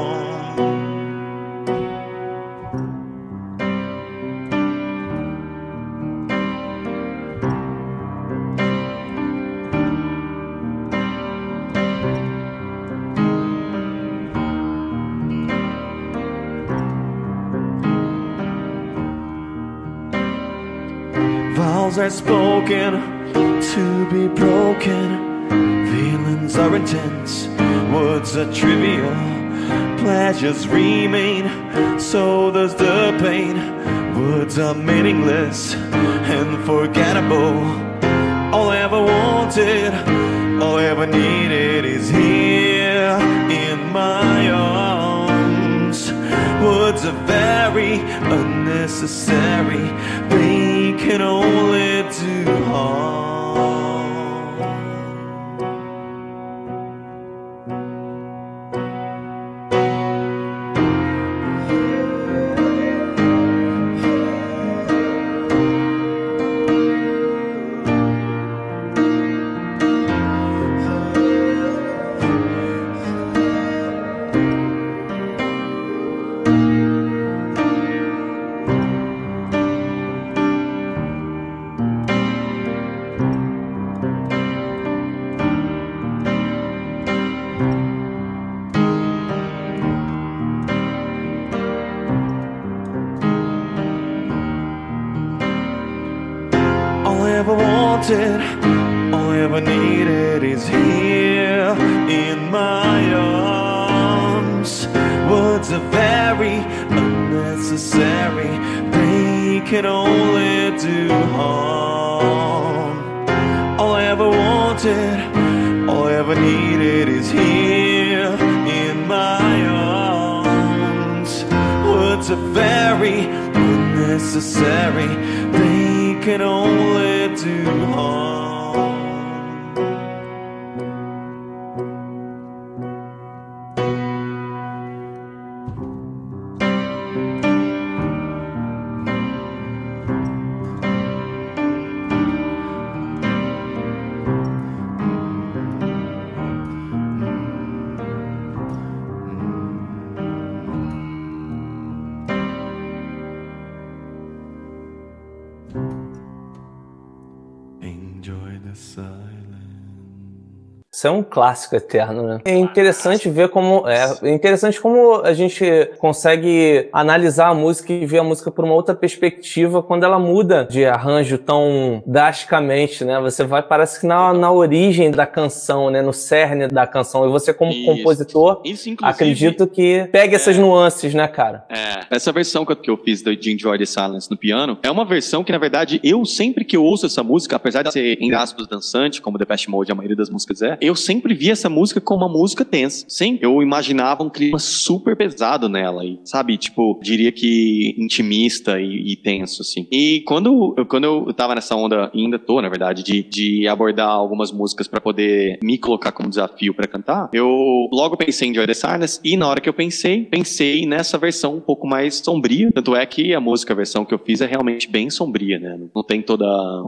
Speaker 4: Vows are spoken to be broken. Feelings are intense, words are trivial. Pleasures remain, so does the pain. Words are meaningless and forgettable. All I ever wanted, all I ever needed is here in my arms. Words are very unnecessary, can only do harm. Are very unnecessary, they can only do harm.
Speaker 2: Isso é um clássico eterno, né? É interessante ver como é, é interessante como a gente consegue analisar a música e ver a música por uma outra perspectiva quando ela muda de arranjo tão drasticamente, né? Você vai parece que na, na origem da canção, né, no cerne da canção. E você como
Speaker 3: Isso.
Speaker 2: compositor,
Speaker 3: Isso,
Speaker 2: acredito que pega essas nuances, né, cara?
Speaker 3: É, essa versão que eu, fiz do Enjoy the Silence no piano é uma versão que, na verdade, eu sempre que eu ouço essa música, apesar de ser, em aspas, dançante, como The Best Mode a maioria das músicas é, eu sempre vi essa música como uma música tensa. Sim, eu imaginava um clima super pesado nela, e, sabe? Tipo, diria que intimista e, e tenso, assim. E quando, eu- quando eu tava nessa onda, ainda tô, na verdade, de, de abordar algumas músicas pra poder me colocar como desafio pra cantar, eu logo pensei em Enjoy the Silence, e na hora que eu pensei, pensei nessa versão um pouco mais sombria. Tanto é que a música, a versão que eu fiz é realmente bem sombria, né? Não tem toda,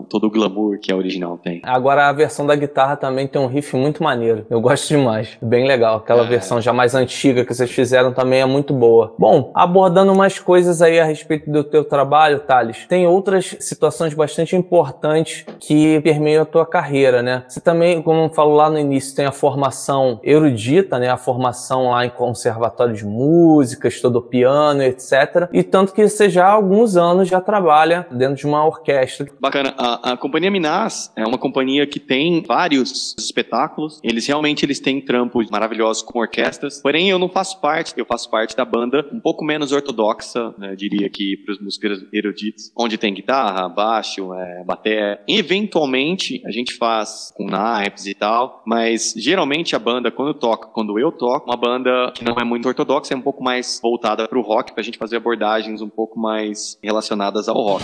Speaker 3: todo o glamour que a original tem.
Speaker 2: Agora a versão da guitarra também tem um riff muito maneiro. Eu gosto demais. Bem legal. Aquela
Speaker 3: É.
Speaker 2: versão já mais antiga que vocês fizeram também é muito boa. Bom, abordando mais coisas aí a respeito do teu trabalho, Thales, tem outras situações bastante importantes que permeiam a tua carreira, né? Você também, como eu falo lá no início, tem a formação erudita, né? A formação lá em conservatório de música, estudou piano, etc. E tanto que você já há alguns anos já trabalha dentro de uma orquestra.
Speaker 3: Bacana. A, a companhia Minas é uma companhia que tem vários espetáculos. Eles realmente eles têm trampos maravilhosos com orquestras. Porém, eu não faço parte. Eu faço parte da banda um pouco menos ortodoxa, né, diria que para os músicos eruditos, onde tem guitarra, baixo, é, bateria. Eventualmente a gente faz com naipes e tal, mas geralmente a banda quando toca, quando eu toco, uma banda que não é muito ortodoxa, é um pouco mais voltada para o rock, para a gente fazer abordagens um pouco mais relacionadas ao rock.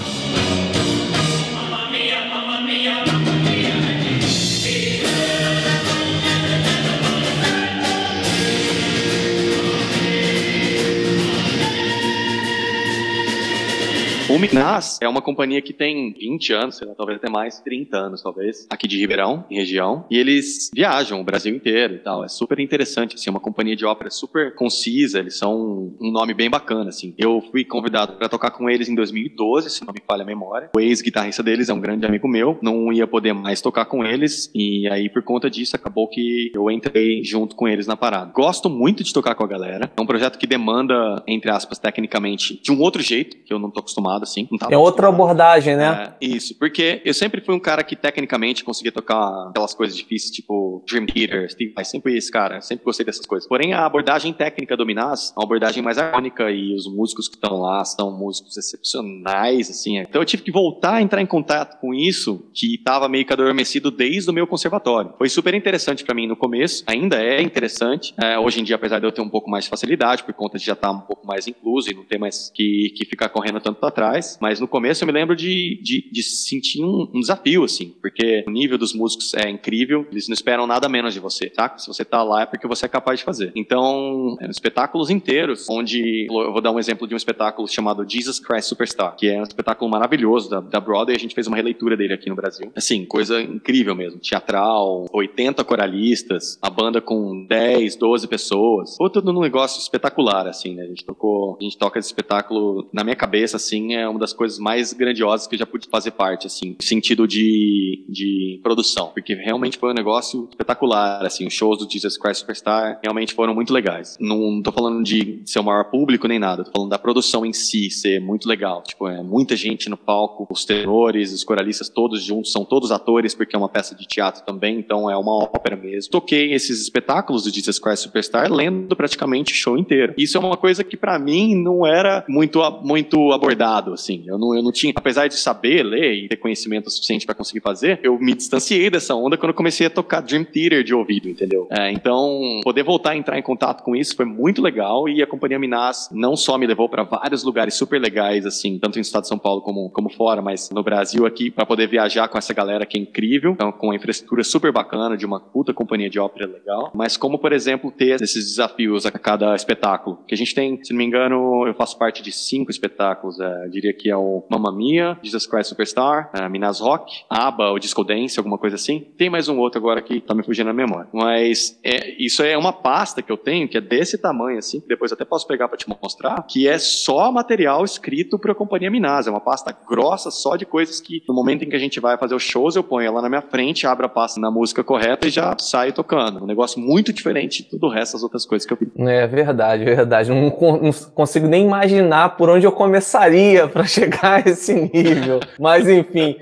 Speaker 3: O Minas é uma companhia que tem 20 anos, sei lá, talvez até mais, 30 anos talvez, aqui de Ribeirão, em região, e eles viajam o Brasil inteiro e tal. É super interessante, assim, é uma companhia de ópera super concisa, eles são um nome bem bacana, assim. Eu fui convidado para tocar com eles em 2012, se não me falha a memória. O ex-guitarrista deles é um grande amigo meu, não ia poder mais tocar com eles, e aí por conta disso acabou que eu entrei junto com eles na parada. Gosto muito de tocar com a galera, é um projeto que demanda, entre aspas, tecnicamente, de um outro jeito, que eu não tô acostumado, assim. Não tava
Speaker 2: É outra abordagem, né?
Speaker 3: É, isso, porque eu sempre fui um cara que tecnicamente conseguia tocar aquelas coisas difíceis, tipo Dream Theater, Steve Vai, sempre esse cara, sempre gostei dessas coisas. Porém, a abordagem técnica do Minas é uma abordagem mais harmônica e os músicos que estão lá são músicos excepcionais, assim. Então eu tive que voltar a entrar em contato com isso, que estava meio que adormecido desde o meu conservatório. Foi super interessante para mim no começo, ainda é interessante. É, hoje em dia, apesar de eu ter um pouco mais de facilidade, por conta de já estar um pouco mais incluso e não ter mais que, que ficar correndo tanto para trás, mas no começo eu me lembro de, de, de sentir um, um desafio, assim, porque o nível dos músicos é incrível, eles não esperam nada menos de você, tá? Se você tá lá é porque você é capaz de fazer. Então, eram espetáculos inteiros, onde eu vou dar um exemplo de um espetáculo chamado Jesus Christ Superstar, que é um espetáculo maravilhoso da, da Broadway, a gente fez uma releitura dele aqui no Brasil. Assim, coisa incrível mesmo, teatral, 80 coralistas, a banda com 10, 12 pessoas, ou tudo num negócio espetacular, assim, né? A gente tocou, a gente toca esse espetáculo, na minha cabeça, assim, é uma das coisas mais grandiosas que eu já pude fazer parte, assim, no sentido de, de produção, porque realmente foi um negócio espetacular, assim, os shows do Jesus Christ Superstar realmente foram muito legais. Não tô falando de ser o maior público nem nada, tô falando da produção em si ser muito legal, tipo, é muita gente no palco, os tenores, os coralistas todos juntos, são todos atores, porque é uma peça de teatro também, então é uma ópera mesmo. Toquei esses espetáculos do Jesus Christ Superstar lendo praticamente o show inteiro. Isso é uma coisa que pra mim não era muito, muito abordado, assim. Eu não, eu não tinha, apesar de saber ler e ter conhecimento suficiente para conseguir fazer, eu me distanciei dessa onda quando eu comecei a tocar Dream Theater de ouvido, entendeu? É, então, poder voltar a entrar em contato com isso foi muito legal e a companhia Minas não só me levou para vários lugares super legais, assim, tanto no estado de São Paulo como, como fora, mas no Brasil aqui, para poder viajar com essa galera que é incrível, então, com uma infraestrutura super bacana, de uma puta companhia de ópera legal, mas como, por exemplo, ter esses desafios a cada espetáculo, que a gente tem, se não me engano, eu faço parte de cinco espetáculos, é, eu diria que é o Mamma Mia, Jesus Christ Superstar, é, Minas Rock, ABBA, o Disco Dance, alguma coisa assim. Tem mais um outro agora que tá me fugindo na memória. Mas é, isso é uma pasta que eu tenho, que é desse tamanho, assim, que depois até posso pegar para te mostrar, que é só material escrito para a companhia Minas. É uma pasta grossa só de coisas que no momento em que a gente vai fazer os shows, eu ponho ela na minha frente, abro a pasta na música correta e já saio tocando. Um negócio muito diferente de tudo o resto das outras coisas que eu fiz.
Speaker 2: É verdade, verdade. Não, não consigo nem imaginar por onde eu começaria para chegar a esse nível. Mas enfim,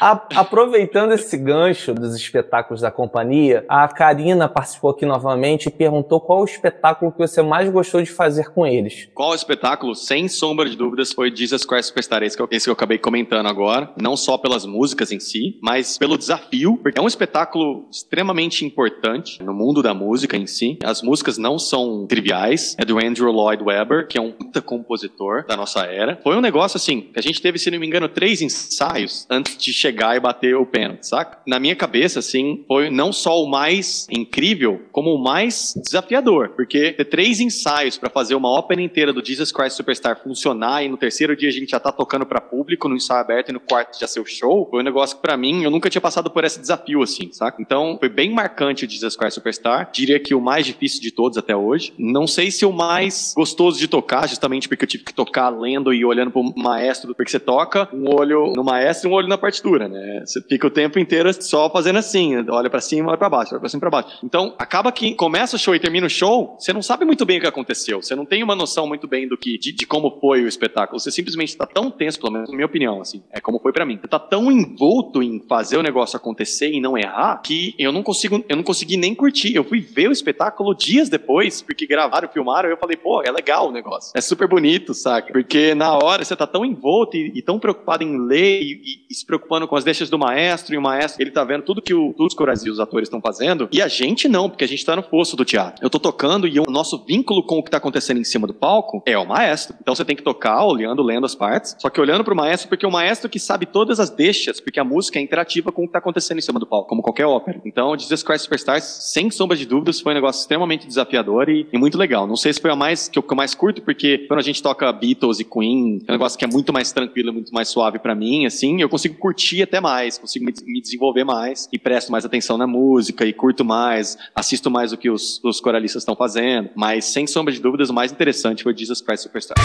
Speaker 2: a, aproveitando esse gancho dos espetáculos da companhia, a Karina participou aqui novamente e perguntou qual o espetáculo que você mais gostou de fazer com eles.
Speaker 3: Qual espetáculo, sem sombra de dúvidas, foi Jesus Christ Superstar, esse que, eu, esse que eu acabei comentando agora. Não só pelas músicas em si, mas pelo desafio, porque é um espetáculo extremamente importante no mundo da música em si. As músicas não são triviais. É do Andrew Lloyd Webber, que é um puta compositor da nossa era. Foi um negócio assim, que a gente teve, se não me engano, três ensaios antes de chegar e bater o pênalti, saca? Na minha cabeça, assim, foi não só o mais incrível, como o mais desafiador, porque ter três ensaios para fazer uma ópera inteira do Jesus Christ Superstar funcionar e no terceiro dia a gente já tá tocando para público no ensaio aberto e no quarto já ser o show, foi um negócio que para mim eu nunca tinha passado por esse desafio assim, saca? Então, foi bem marcante o Jesus Christ Superstar. Diria que o mais difícil de todos até hoje. Não sei se o mais gostoso de tocar, justamente porque eu tive que tocar lendo e olhando pro maestro, porque você toca um olho no maestro e um olho na partitura, né? Você fica o tempo inteiro só fazendo assim, olha para cima, olha para baixo, olha para cima, para baixo. Então, acaba que começa o show e termina o show, você não sabe muito bem o que aconteceu, você não tem uma noção muito bem do que de, de como foi o espetáculo. Você simplesmente está tão tenso, pelo menos na minha opinião, assim, é como foi para mim. Você tá tão envolto em fazer o negócio acontecer e não errar que eu não consigo, eu não consegui nem curtir. Eu fui ver o espetáculo dias depois, porque gravaram, filmaram, eu falei, pô, é legal o negócio. É super bonito, saca? Porque na hora você tá tão envolto e, e tão preocupado em ler e, e, e, se preocupando com as deixas do maestro, e o maestro, ele tá vendo tudo que o, os corais e os atores estão fazendo, e a gente não, porque a gente tá no fosso do teatro. Eu tô tocando e o nosso vínculo com o que tá acontecendo em cima do palco é o maestro. Então você tem que tocar olhando, lendo as partes, só que olhando pro maestro, porque o maestro que sabe todas as deixas, porque a música é interativa com o que tá acontecendo em cima do palco, como qualquer ópera. Então, Jesus Christ Superstars, sem sombra de dúvidas, foi um negócio extremamente desafiador e, e muito legal. Não sei se foi a mais que eu, que eu mais curto, porque quando a gente toca Beatles e Queen, é um negócio que é muito mais tranquilo, muito mais suave para mim, assim, eu consigo curtir até mais, consigo me, me, desenvolver mais e presto mais atenção na música e curto mais, assisto mais o que os, os coralistas estão fazendo. Mas, sem sombra de dúvidas, o mais interessante foi Jesus Christ Superstar.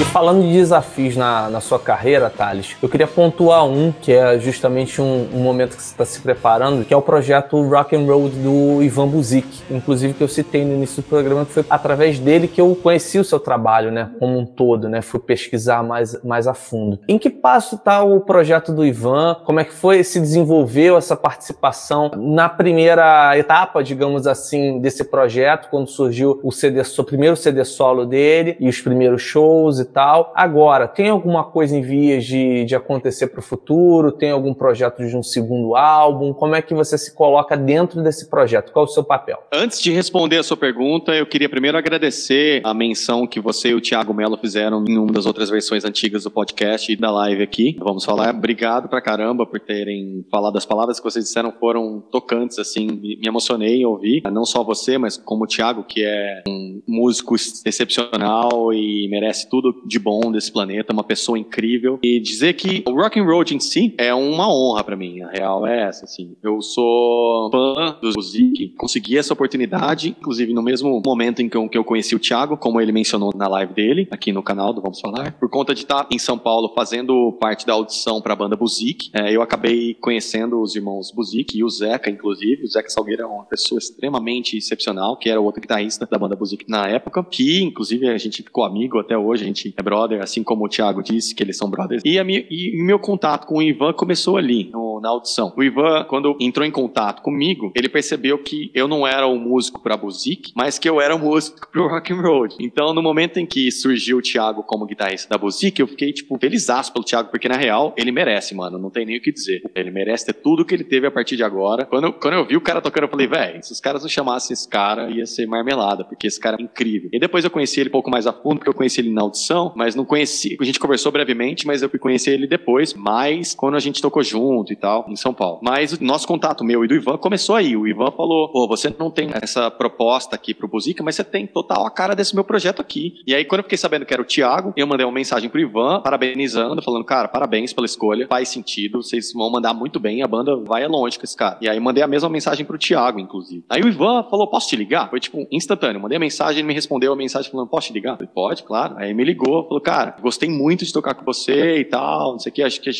Speaker 2: E falando de desafios na, na sua carreira, Thales, eu queria pontuar um, que é justamente um, um momento que você está se preparando, que é o projeto Rock and Roll do Ivan Buzik, inclusive que eu citei no início do programa, que foi através dele que eu conheci o seu trabalho, né, como um todo, né, fui pesquisar mais, mais a fundo. Em que passo está o projeto do Ivan? Como é que foi, se desenvolveu essa participação na primeira etapa, digamos assim, desse projeto, quando surgiu o CD, o primeiro CD solo dele e os primeiros shows e tal. Agora, tem alguma coisa em vias de, de acontecer para o futuro? Tem algum projeto de um segundo álbum? Como é que você se coloca dentro desse projeto? Qual é o seu papel?
Speaker 3: Antes de responder a sua pergunta, eu queria primeiro agradecer a menção que você e o Thiago Mello fizeram em uma das outras versões antigas do podcast e da live aqui. Vamos falar. Obrigado pra caramba por terem falado. As palavras que vocês disseram foram tocantes, assim, me emocionei em ouvir. Não só você, mas como o Thiago, que é um músico excepcional e merece tudo de bom desse planeta, uma pessoa incrível. E dizer que o rock and roll em si é uma honra para mim, a real é essa, assim. Eu sou fã do Music, consegui essa oportunidade, inclusive no mesmo momento em que eu, que eu conheci o Thiago, como ele mencionou na live dele, aqui no canal do Vamos Falar, por conta de estar em São Paulo fazendo parte da audição para a banda Buzik, é, eu acabei conhecendo os irmãos Buzik e o Zeca, inclusive. O Zeca Salgueira é uma pessoa extremamente excepcional, que era o outro guitarrista da banda Buzik na época, que inclusive a gente ficou amigo até hoje, a gente é brother, assim como o Thiago disse, que eles são brothers. E, a minha, e meu contato com o Ivan começou ali, no na audição. O Ivan, quando entrou em contato comigo, ele percebeu que eu não era um músico pra Buzik, mas que eu era um músico pro Rock and Roll. Então, no momento em que surgiu o Thiago como guitarrista da Buzik, eu fiquei, tipo, felizaço pelo Thiago, porque na real, ele merece, mano, não tem nem o que dizer. Ele merece ter tudo que ele teve a partir de agora. Quando, quando eu vi o cara tocando, eu falei, velho, se os caras não chamassem esse cara, ia ser marmelada, porque esse cara é incrível. E depois eu conheci ele um pouco mais a fundo, porque eu conheci ele na audição, mas não conheci. A gente conversou brevemente, mas eu fui conhecer ele depois, mais quando a gente tocou junto e tal, em São Paulo. Mas o nosso contato meu e do Ivan começou aí. O Ivan falou: pô, você não tem essa proposta aqui pro Buzica, mas você tem total a cara desse meu projeto aqui. E aí, quando eu fiquei sabendo que era o Thiago, eu mandei uma mensagem pro Ivan, parabenizando, falando, cara, parabéns pela escolha, faz sentido, vocês vão mandar muito bem, a banda vai longe com esse cara. E aí mandei a mesma mensagem pro Thiago, inclusive. Aí o Ivan falou, posso te ligar? Foi tipo instantâneo, mandei a mensagem, ele me respondeu a mensagem falando, posso te ligar? Falei, pode, claro. Aí me ligou, falou, cara, gostei muito de tocar com você e tal, não sei o que, acho que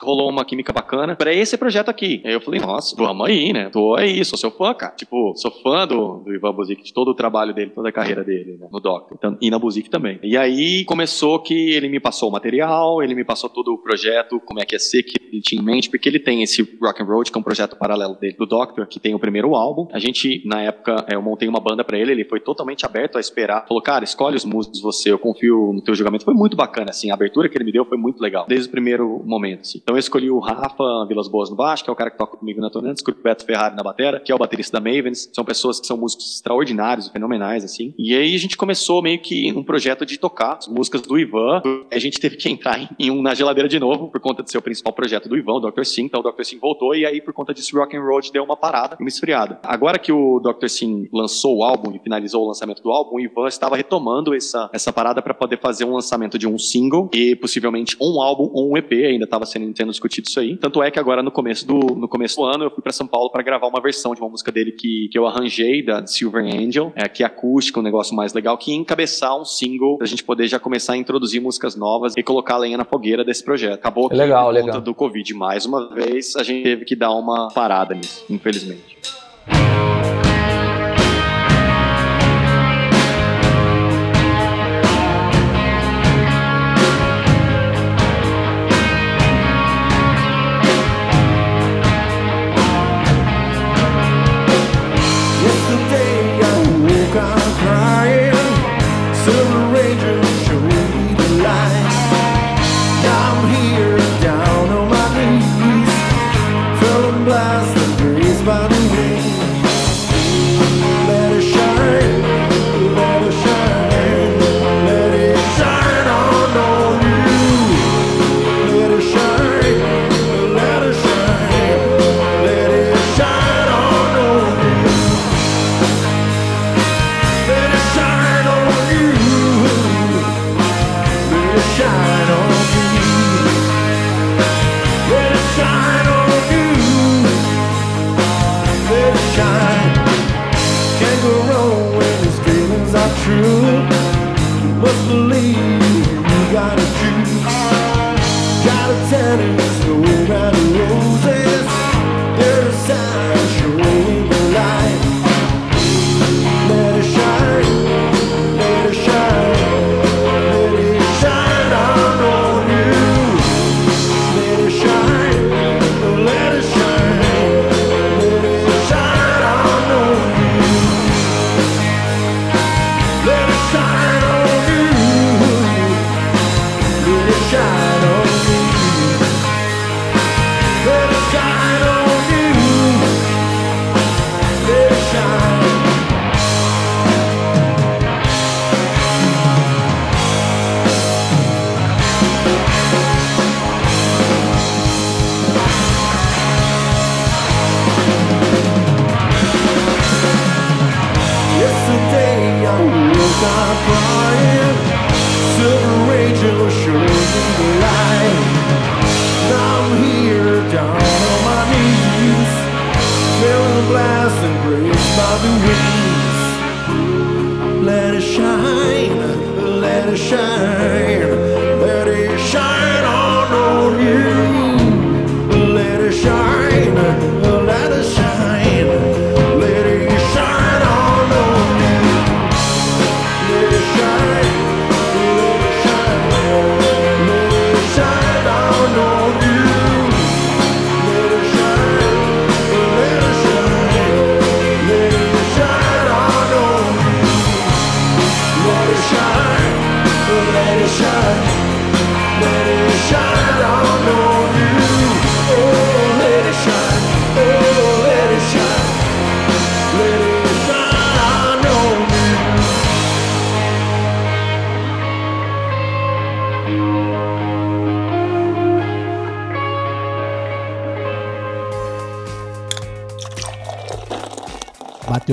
Speaker 3: rolou uma química bacana pra esse projeto aqui. Aí eu falei, nossa, vamos aí, né? Tô aí, sou seu fã, cara. Tipo, sou fã do, do Ivan Buzik, de todo o trabalho dele, toda a carreira dele, né? No Doctor. Então, e na Buzik também. E aí começou que ele me passou o material, ele me passou todo o projeto, como é que ia ser, que ele tinha em mente, porque ele tem esse Rock and Roll, que é um projeto paralelo dele, do Doctor, que tem o primeiro álbum. A gente, na época, é, eu montei uma banda pra ele, ele foi totalmente aberto a esperar. Falou, cara, escolhe os músicos você, eu confio no teu julgamento. Foi muito bacana, assim, a abertura que ele me deu foi muito legal, desde o primeiro momento, assim. Então eu escolhi o Rafa Vilas Boas no baixo, que é o cara que toca comigo na Tonante, escolhi o Beto Ferrari na batera, que é o baterista da Mavens. São pessoas que são músicos extraordinários, fenomenais, assim. E aí a gente começou meio que um projeto de tocar as músicas do Ivan. A gente teve que entrar em, um na geladeira de novo, por conta de ser o principal projeto do Ivan, o Dr. Sim. Então o Dr. Sim voltou, e aí por conta disso o Rock and Roll deu uma parada, uma esfriada. Agora que o Dr. Sim lançou o álbum e finalizou o lançamento do álbum, o Ivan estava retomando essa, essa parada para poder fazer um lançamento de um single e possivelmente um álbum ou um EP, ainda estava sendo, sendo discutido isso aí. Tanto é que agora no começo do, no começo do ano eu fui para São Paulo para gravar uma versão de uma música dele que, que eu arranjei, da Silver Angel, é, que é acústica, um negócio mais legal, que encabeçar um single pra gente poder já começar a introduzir músicas novas e colocar a lenha na fogueira desse projeto. Acabou que
Speaker 2: Legal,
Speaker 3: por conta
Speaker 2: legal.
Speaker 3: do Covid, mais uma vez, a gente teve que dar uma parada nisso, infelizmente.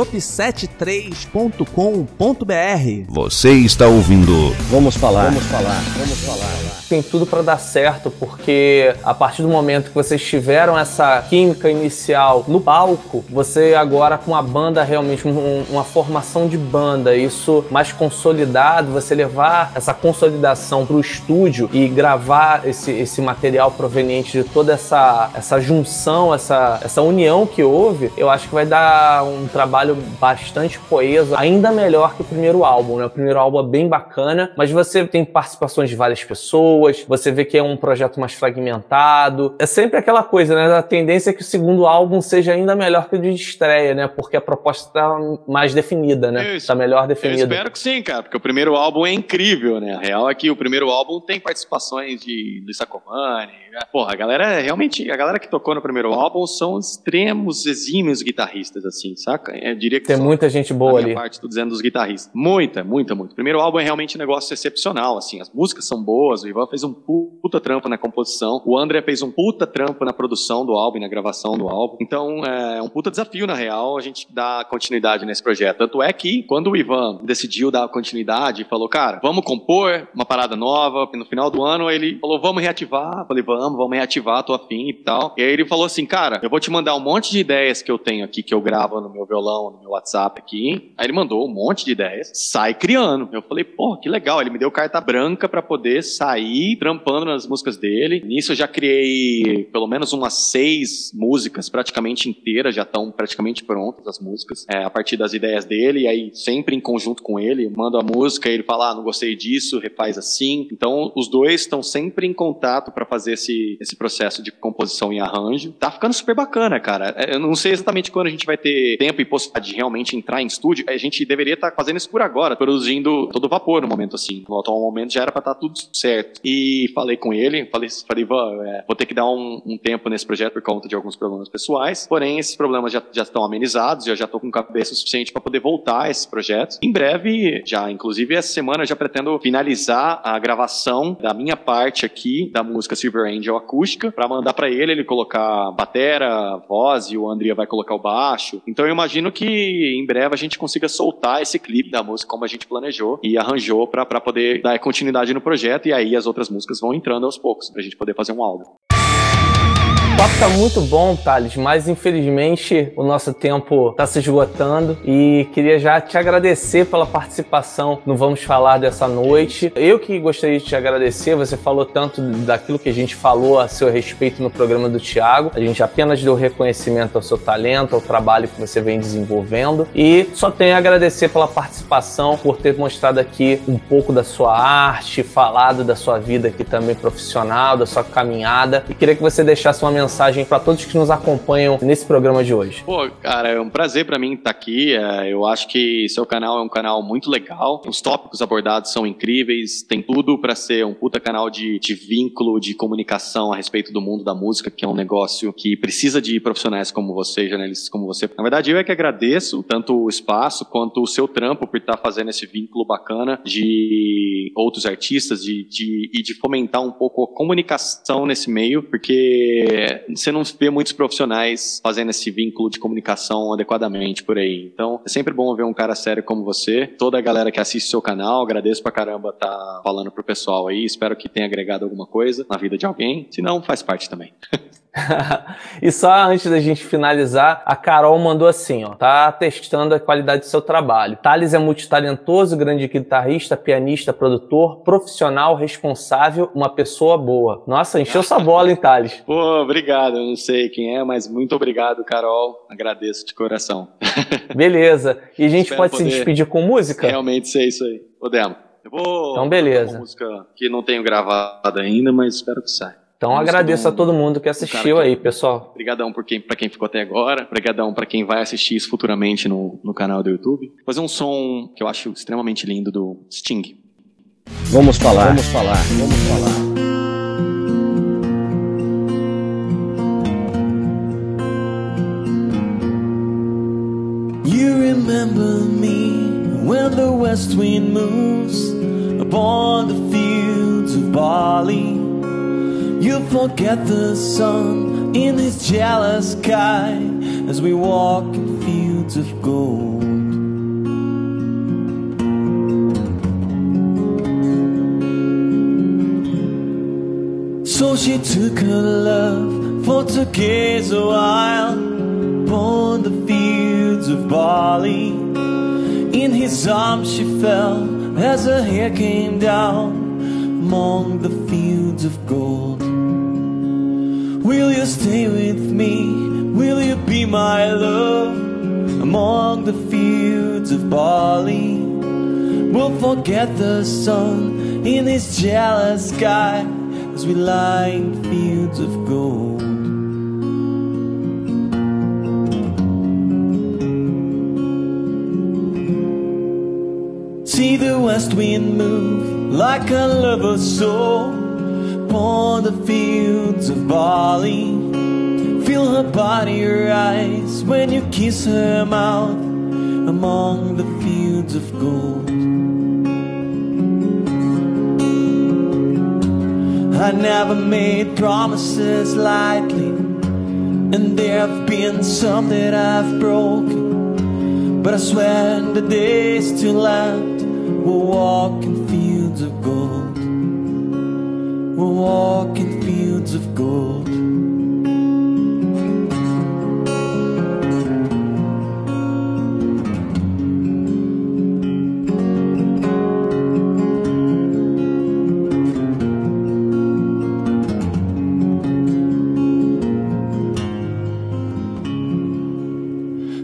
Speaker 6: shop73.com.br.
Speaker 7: Você está ouvindo
Speaker 5: Vamos falar, vamos falar, vamos falar.
Speaker 2: Tem tudo pra dar certo, porque a partir do momento que vocês tiveram essa química inicial no palco, você agora com a banda realmente um- uma formação de banda, isso mais consolidado, você levar essa consolidação pro estúdio e gravar esse, esse material proveniente de toda essa, essa junção, essa, essa união que houve, eu acho que vai dar um trabalho bastante coeso, ainda melhor que o primeiro álbum, né? O primeiro álbum é bem bacana, mas você tem participações de várias pessoas, você vê que é um projeto mais fragmentado. É sempre aquela coisa, né? A tendência é que o segundo álbum seja ainda melhor que o de estreia, né? Porque a proposta tá mais definida, né?
Speaker 3: Isso.
Speaker 2: Tá melhor
Speaker 3: Eu
Speaker 2: definida.
Speaker 3: espero que sim, cara, porque o primeiro álbum é incrível, né? A real é que o primeiro álbum tem participações de Luiz Sacomani. né? Porra, a galera é realmente. A galera que tocou no primeiro álbum são extremos, exímios guitarristas, assim, saca? Eu diria que
Speaker 2: Tem muita gente boa ali.
Speaker 3: parte, tô dizendo dos guitarristas. Muita, muita, muita. O primeiro álbum é realmente um negócio excepcional, assim. As músicas são boas, o Ivan fez um puta trampo na composição, o André fez um puta trampo na produção do álbum e na gravação do álbum. Então, é um puta desafio, na real, a gente dar continuidade nesse projeto. Tanto é que, quando o Ivan decidiu dar continuidade e falou, cara, vamos compor uma parada nova, no final do ano ele falou, vamos reativar. Eu falei, vamos, vamos reativar, tô afim e tal. E aí ele falou assim, cara, eu vou te mandar um monte de ideias que eu tenho aqui, que eu gravo no meu violão, no meu WhatsApp aqui. Aí ele mandou um monte de ideias, sai criando. Eu falei, pô, que legal. Ele me deu carta branca pra poder sair trampando nas músicas dele. Nisso eu já criei pelo menos umas seis músicas praticamente inteiras, já estão praticamente prontas as músicas, é, a partir das ideias dele. E aí sempre em conjunto com ele, mando a música, ele fala, ah, não gostei disso, refaz assim. Então os dois estão sempre em contato pra fazer esse, esse processo de composição e arranjo. Tá ficando super bacana, cara. É, Eu não sei exatamente quando a gente vai ter tempo e possibilidade de realmente entrar em estúdio. A gente deveria estar fazendo isso por agora, produzindo todo vapor no momento assim. No atual momento já era pra estar tudo certo. Falei com ele, falei, falei é, vou ter que dar um, um tempo nesse projeto por conta de alguns problemas pessoais. Porém, esses problemas já, já estão amenizados, eu já tô com cabeça suficiente para poder voltar a esse projeto. Em breve, já, inclusive essa semana, eu já pretendo finalizar a gravação da minha parte aqui da música Silver Angel acústica para mandar para ele, ele colocar batera, voz e o Andrea vai colocar o baixo. Então eu imagino que em breve a gente consiga soltar esse clipe da música como a gente planejou e arranjou para poder dar continuidade no projeto e aí as outras músicas vão entrando aos poucos pra gente poder fazer um álbum.
Speaker 2: Papo tá muito bom, Thales, mas infelizmente o nosso tempo tá se esgotando e queria já te agradecer pela participação no Vamos Falar dessa noite. Eu que gostaria de te agradecer, você falou tanto daquilo que a gente falou a seu respeito no programa do Thiago. A gente apenas deu reconhecimento ao seu talento, ao trabalho que você vem desenvolvendo e só tenho a agradecer pela participação, por ter mostrado aqui um pouco da sua arte, falado da sua vida aqui também profissional, da sua caminhada e queria que você deixasse uma mensagem para todos que nos acompanham nesse programa de hoje.
Speaker 3: Pô, cara, é um prazer pra mim estar aqui. É, eu acho que seu canal é um canal muito legal. Os tópicos abordados são incríveis. Tem tudo pra ser um puta canal de, de vínculo, de comunicação a respeito do mundo da música, que é um negócio que precisa de profissionais como você, jornalistas como você. Na verdade, eu é que agradeço tanto o espaço quanto o seu trampo por estar fazendo esse vínculo bacana de outros artistas de, de, e de fomentar um pouco a comunicação nesse meio, porque você não vê muitos profissionais fazendo esse vínculo de comunicação adequadamente por aí. Então, é sempre bom ver um cara sério como você. Toda a galera que assiste seu canal, agradeço pra caramba tá falando pro pessoal aí. Espero que tenha agregado alguma coisa na vida de alguém. Se não, faz parte também.
Speaker 2: e só antes da gente finalizar, a Carol mandou assim, ó, tá testando a qualidade do seu trabalho. Thales é multitalentoso, grande guitarrista, pianista, produtor, profissional, responsável, uma pessoa boa. Nossa, encheu sua bola, hein, Thales?
Speaker 3: Pô, obrigado. Eu não sei quem é, mas muito obrigado, Carol. Agradeço de coração.
Speaker 2: Beleza. E a gente
Speaker 3: Espero
Speaker 2: pode se despedir com música?
Speaker 3: Realmente sei isso aí. Podemos. Eu vou.
Speaker 2: Então, beleza.
Speaker 3: Uma música que não tenho gravada ainda, mas espero que saia.
Speaker 2: Então agradeço a todo mundo que assistiu
Speaker 3: que-
Speaker 2: aí, pessoal.
Speaker 3: Obrigadão por quem, pra quem ficou até agora. Obrigadão pra quem vai assistir isso futuramente no, no canal do YouTube. Vou fazer um som que eu acho extremamente lindo do Sting.
Speaker 5: Vamos falar, vamos falar, vamos falar.
Speaker 4: You remember me when the west wind moves upon the fields of barley. You forget the sun in his jealous sky as we walk in fields of gold. So she took her love for to gaze a while upon the fields of barley. In his arms she fell as her hair came down among the fields of gold. Will you stay with me? Will you be my love among the fields of barley? We'll forget the sun in his jealous sky as we lie in fields of gold. See the west wind move like a lover's soul upon the fields of barley. Feel her body rise when you kiss her mouth among the fields of gold. I never made promises lightly, and there have been some that I've broken. But I swear the days to left, we'll walk in fields of gold. We'll walk in fields of gold.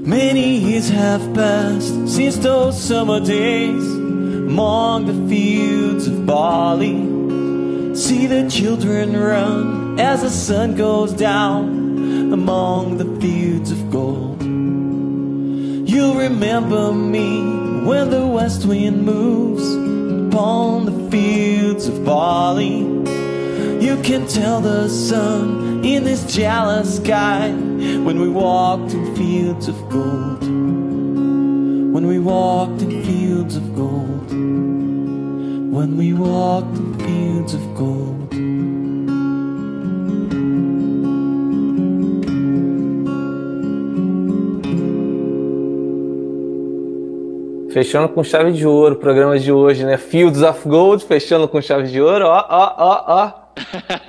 Speaker 4: Many years have passed since those summer days among the fields of barley. The children run as the sun goes down among the fields of gold. You'll remember me when the west wind moves upon the fields of barley. You can tell the sun in this jealous sky when we walked in fields of gold. When we walked in fields of gold. When we walked
Speaker 2: Fechando com chave de ouro o programa de hoje, né? Fields of Gold, fechando com chave de ouro, ó, ó, ó, ó.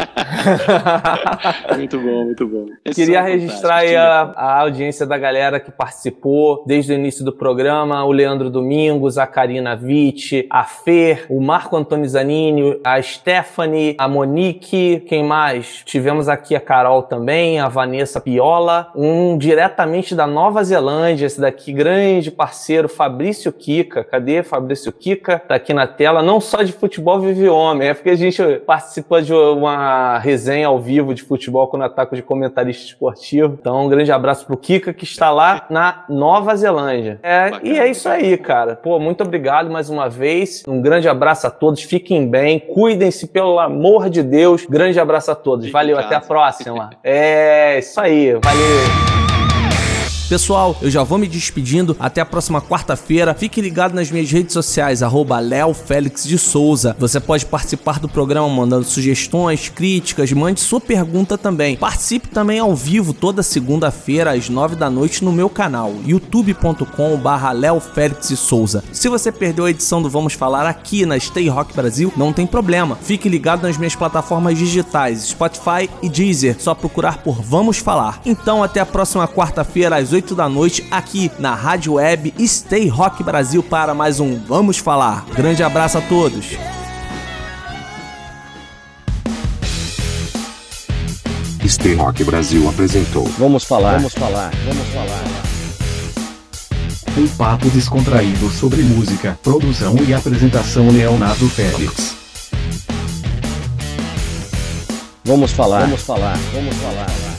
Speaker 3: Muito bom, muito bom. Esses
Speaker 2: Queria registrar aí a, a audiência da galera que participou desde o início do programa: o Leandro Domingos, a Karina Witt, a Fer, o Marco Antônio Zanini, a Stephanie, a Monique, quem mais? Tivemos aqui a Carol também, a Vanessa Piola, um diretamente da Nova Zelândia, esse daqui, grande parceiro, Fabrício Kika. Cadê Fabrício Kika? Tá aqui na tela. Não só de futebol vive homem, é porque a gente participa de uma resenha ao vivo de futebol com o ataque de comentarista esportivo. Então, um grande abraço pro Kika, que está lá na Nova Zelândia. É, e é isso aí, cara. Pô, muito obrigado mais uma vez. Um grande abraço a todos. Fiquem bem. Cuidem-se, pelo amor de Deus. Grande abraço a todos. Valeu, até a próxima. é, isso aí. Valeu.
Speaker 6: Pessoal, eu já vou me despedindo. Até a próxima quarta-feira. Fique ligado nas minhas redes sociais, arroba de Souza. Você pode participar do programa mandando sugestões, críticas, mande sua pergunta também. Participe também ao vivo toda segunda-feira às nove da noite no meu canal, youtube.com barra Souza. Se você perdeu a edição do Vamos Falar aqui na Stay Rock Brasil, não tem problema. Fique ligado nas minhas plataformas digitais, Spotify e Deezer. Só procurar por Vamos Falar. Então, até a próxima quarta-feira às 8 da noite aqui na Rádio Web Stay Rock Brasil para mais um Vamos Falar. Grande abraço a todos.
Speaker 7: Stay Rock Brasil apresentou.
Speaker 5: Vamos falar, vamos falar, vamos falar.
Speaker 8: Um papo descontraído sobre música, produção e apresentação Leonardo Félix.
Speaker 5: Vamos falar, vamos falar, vamos falar.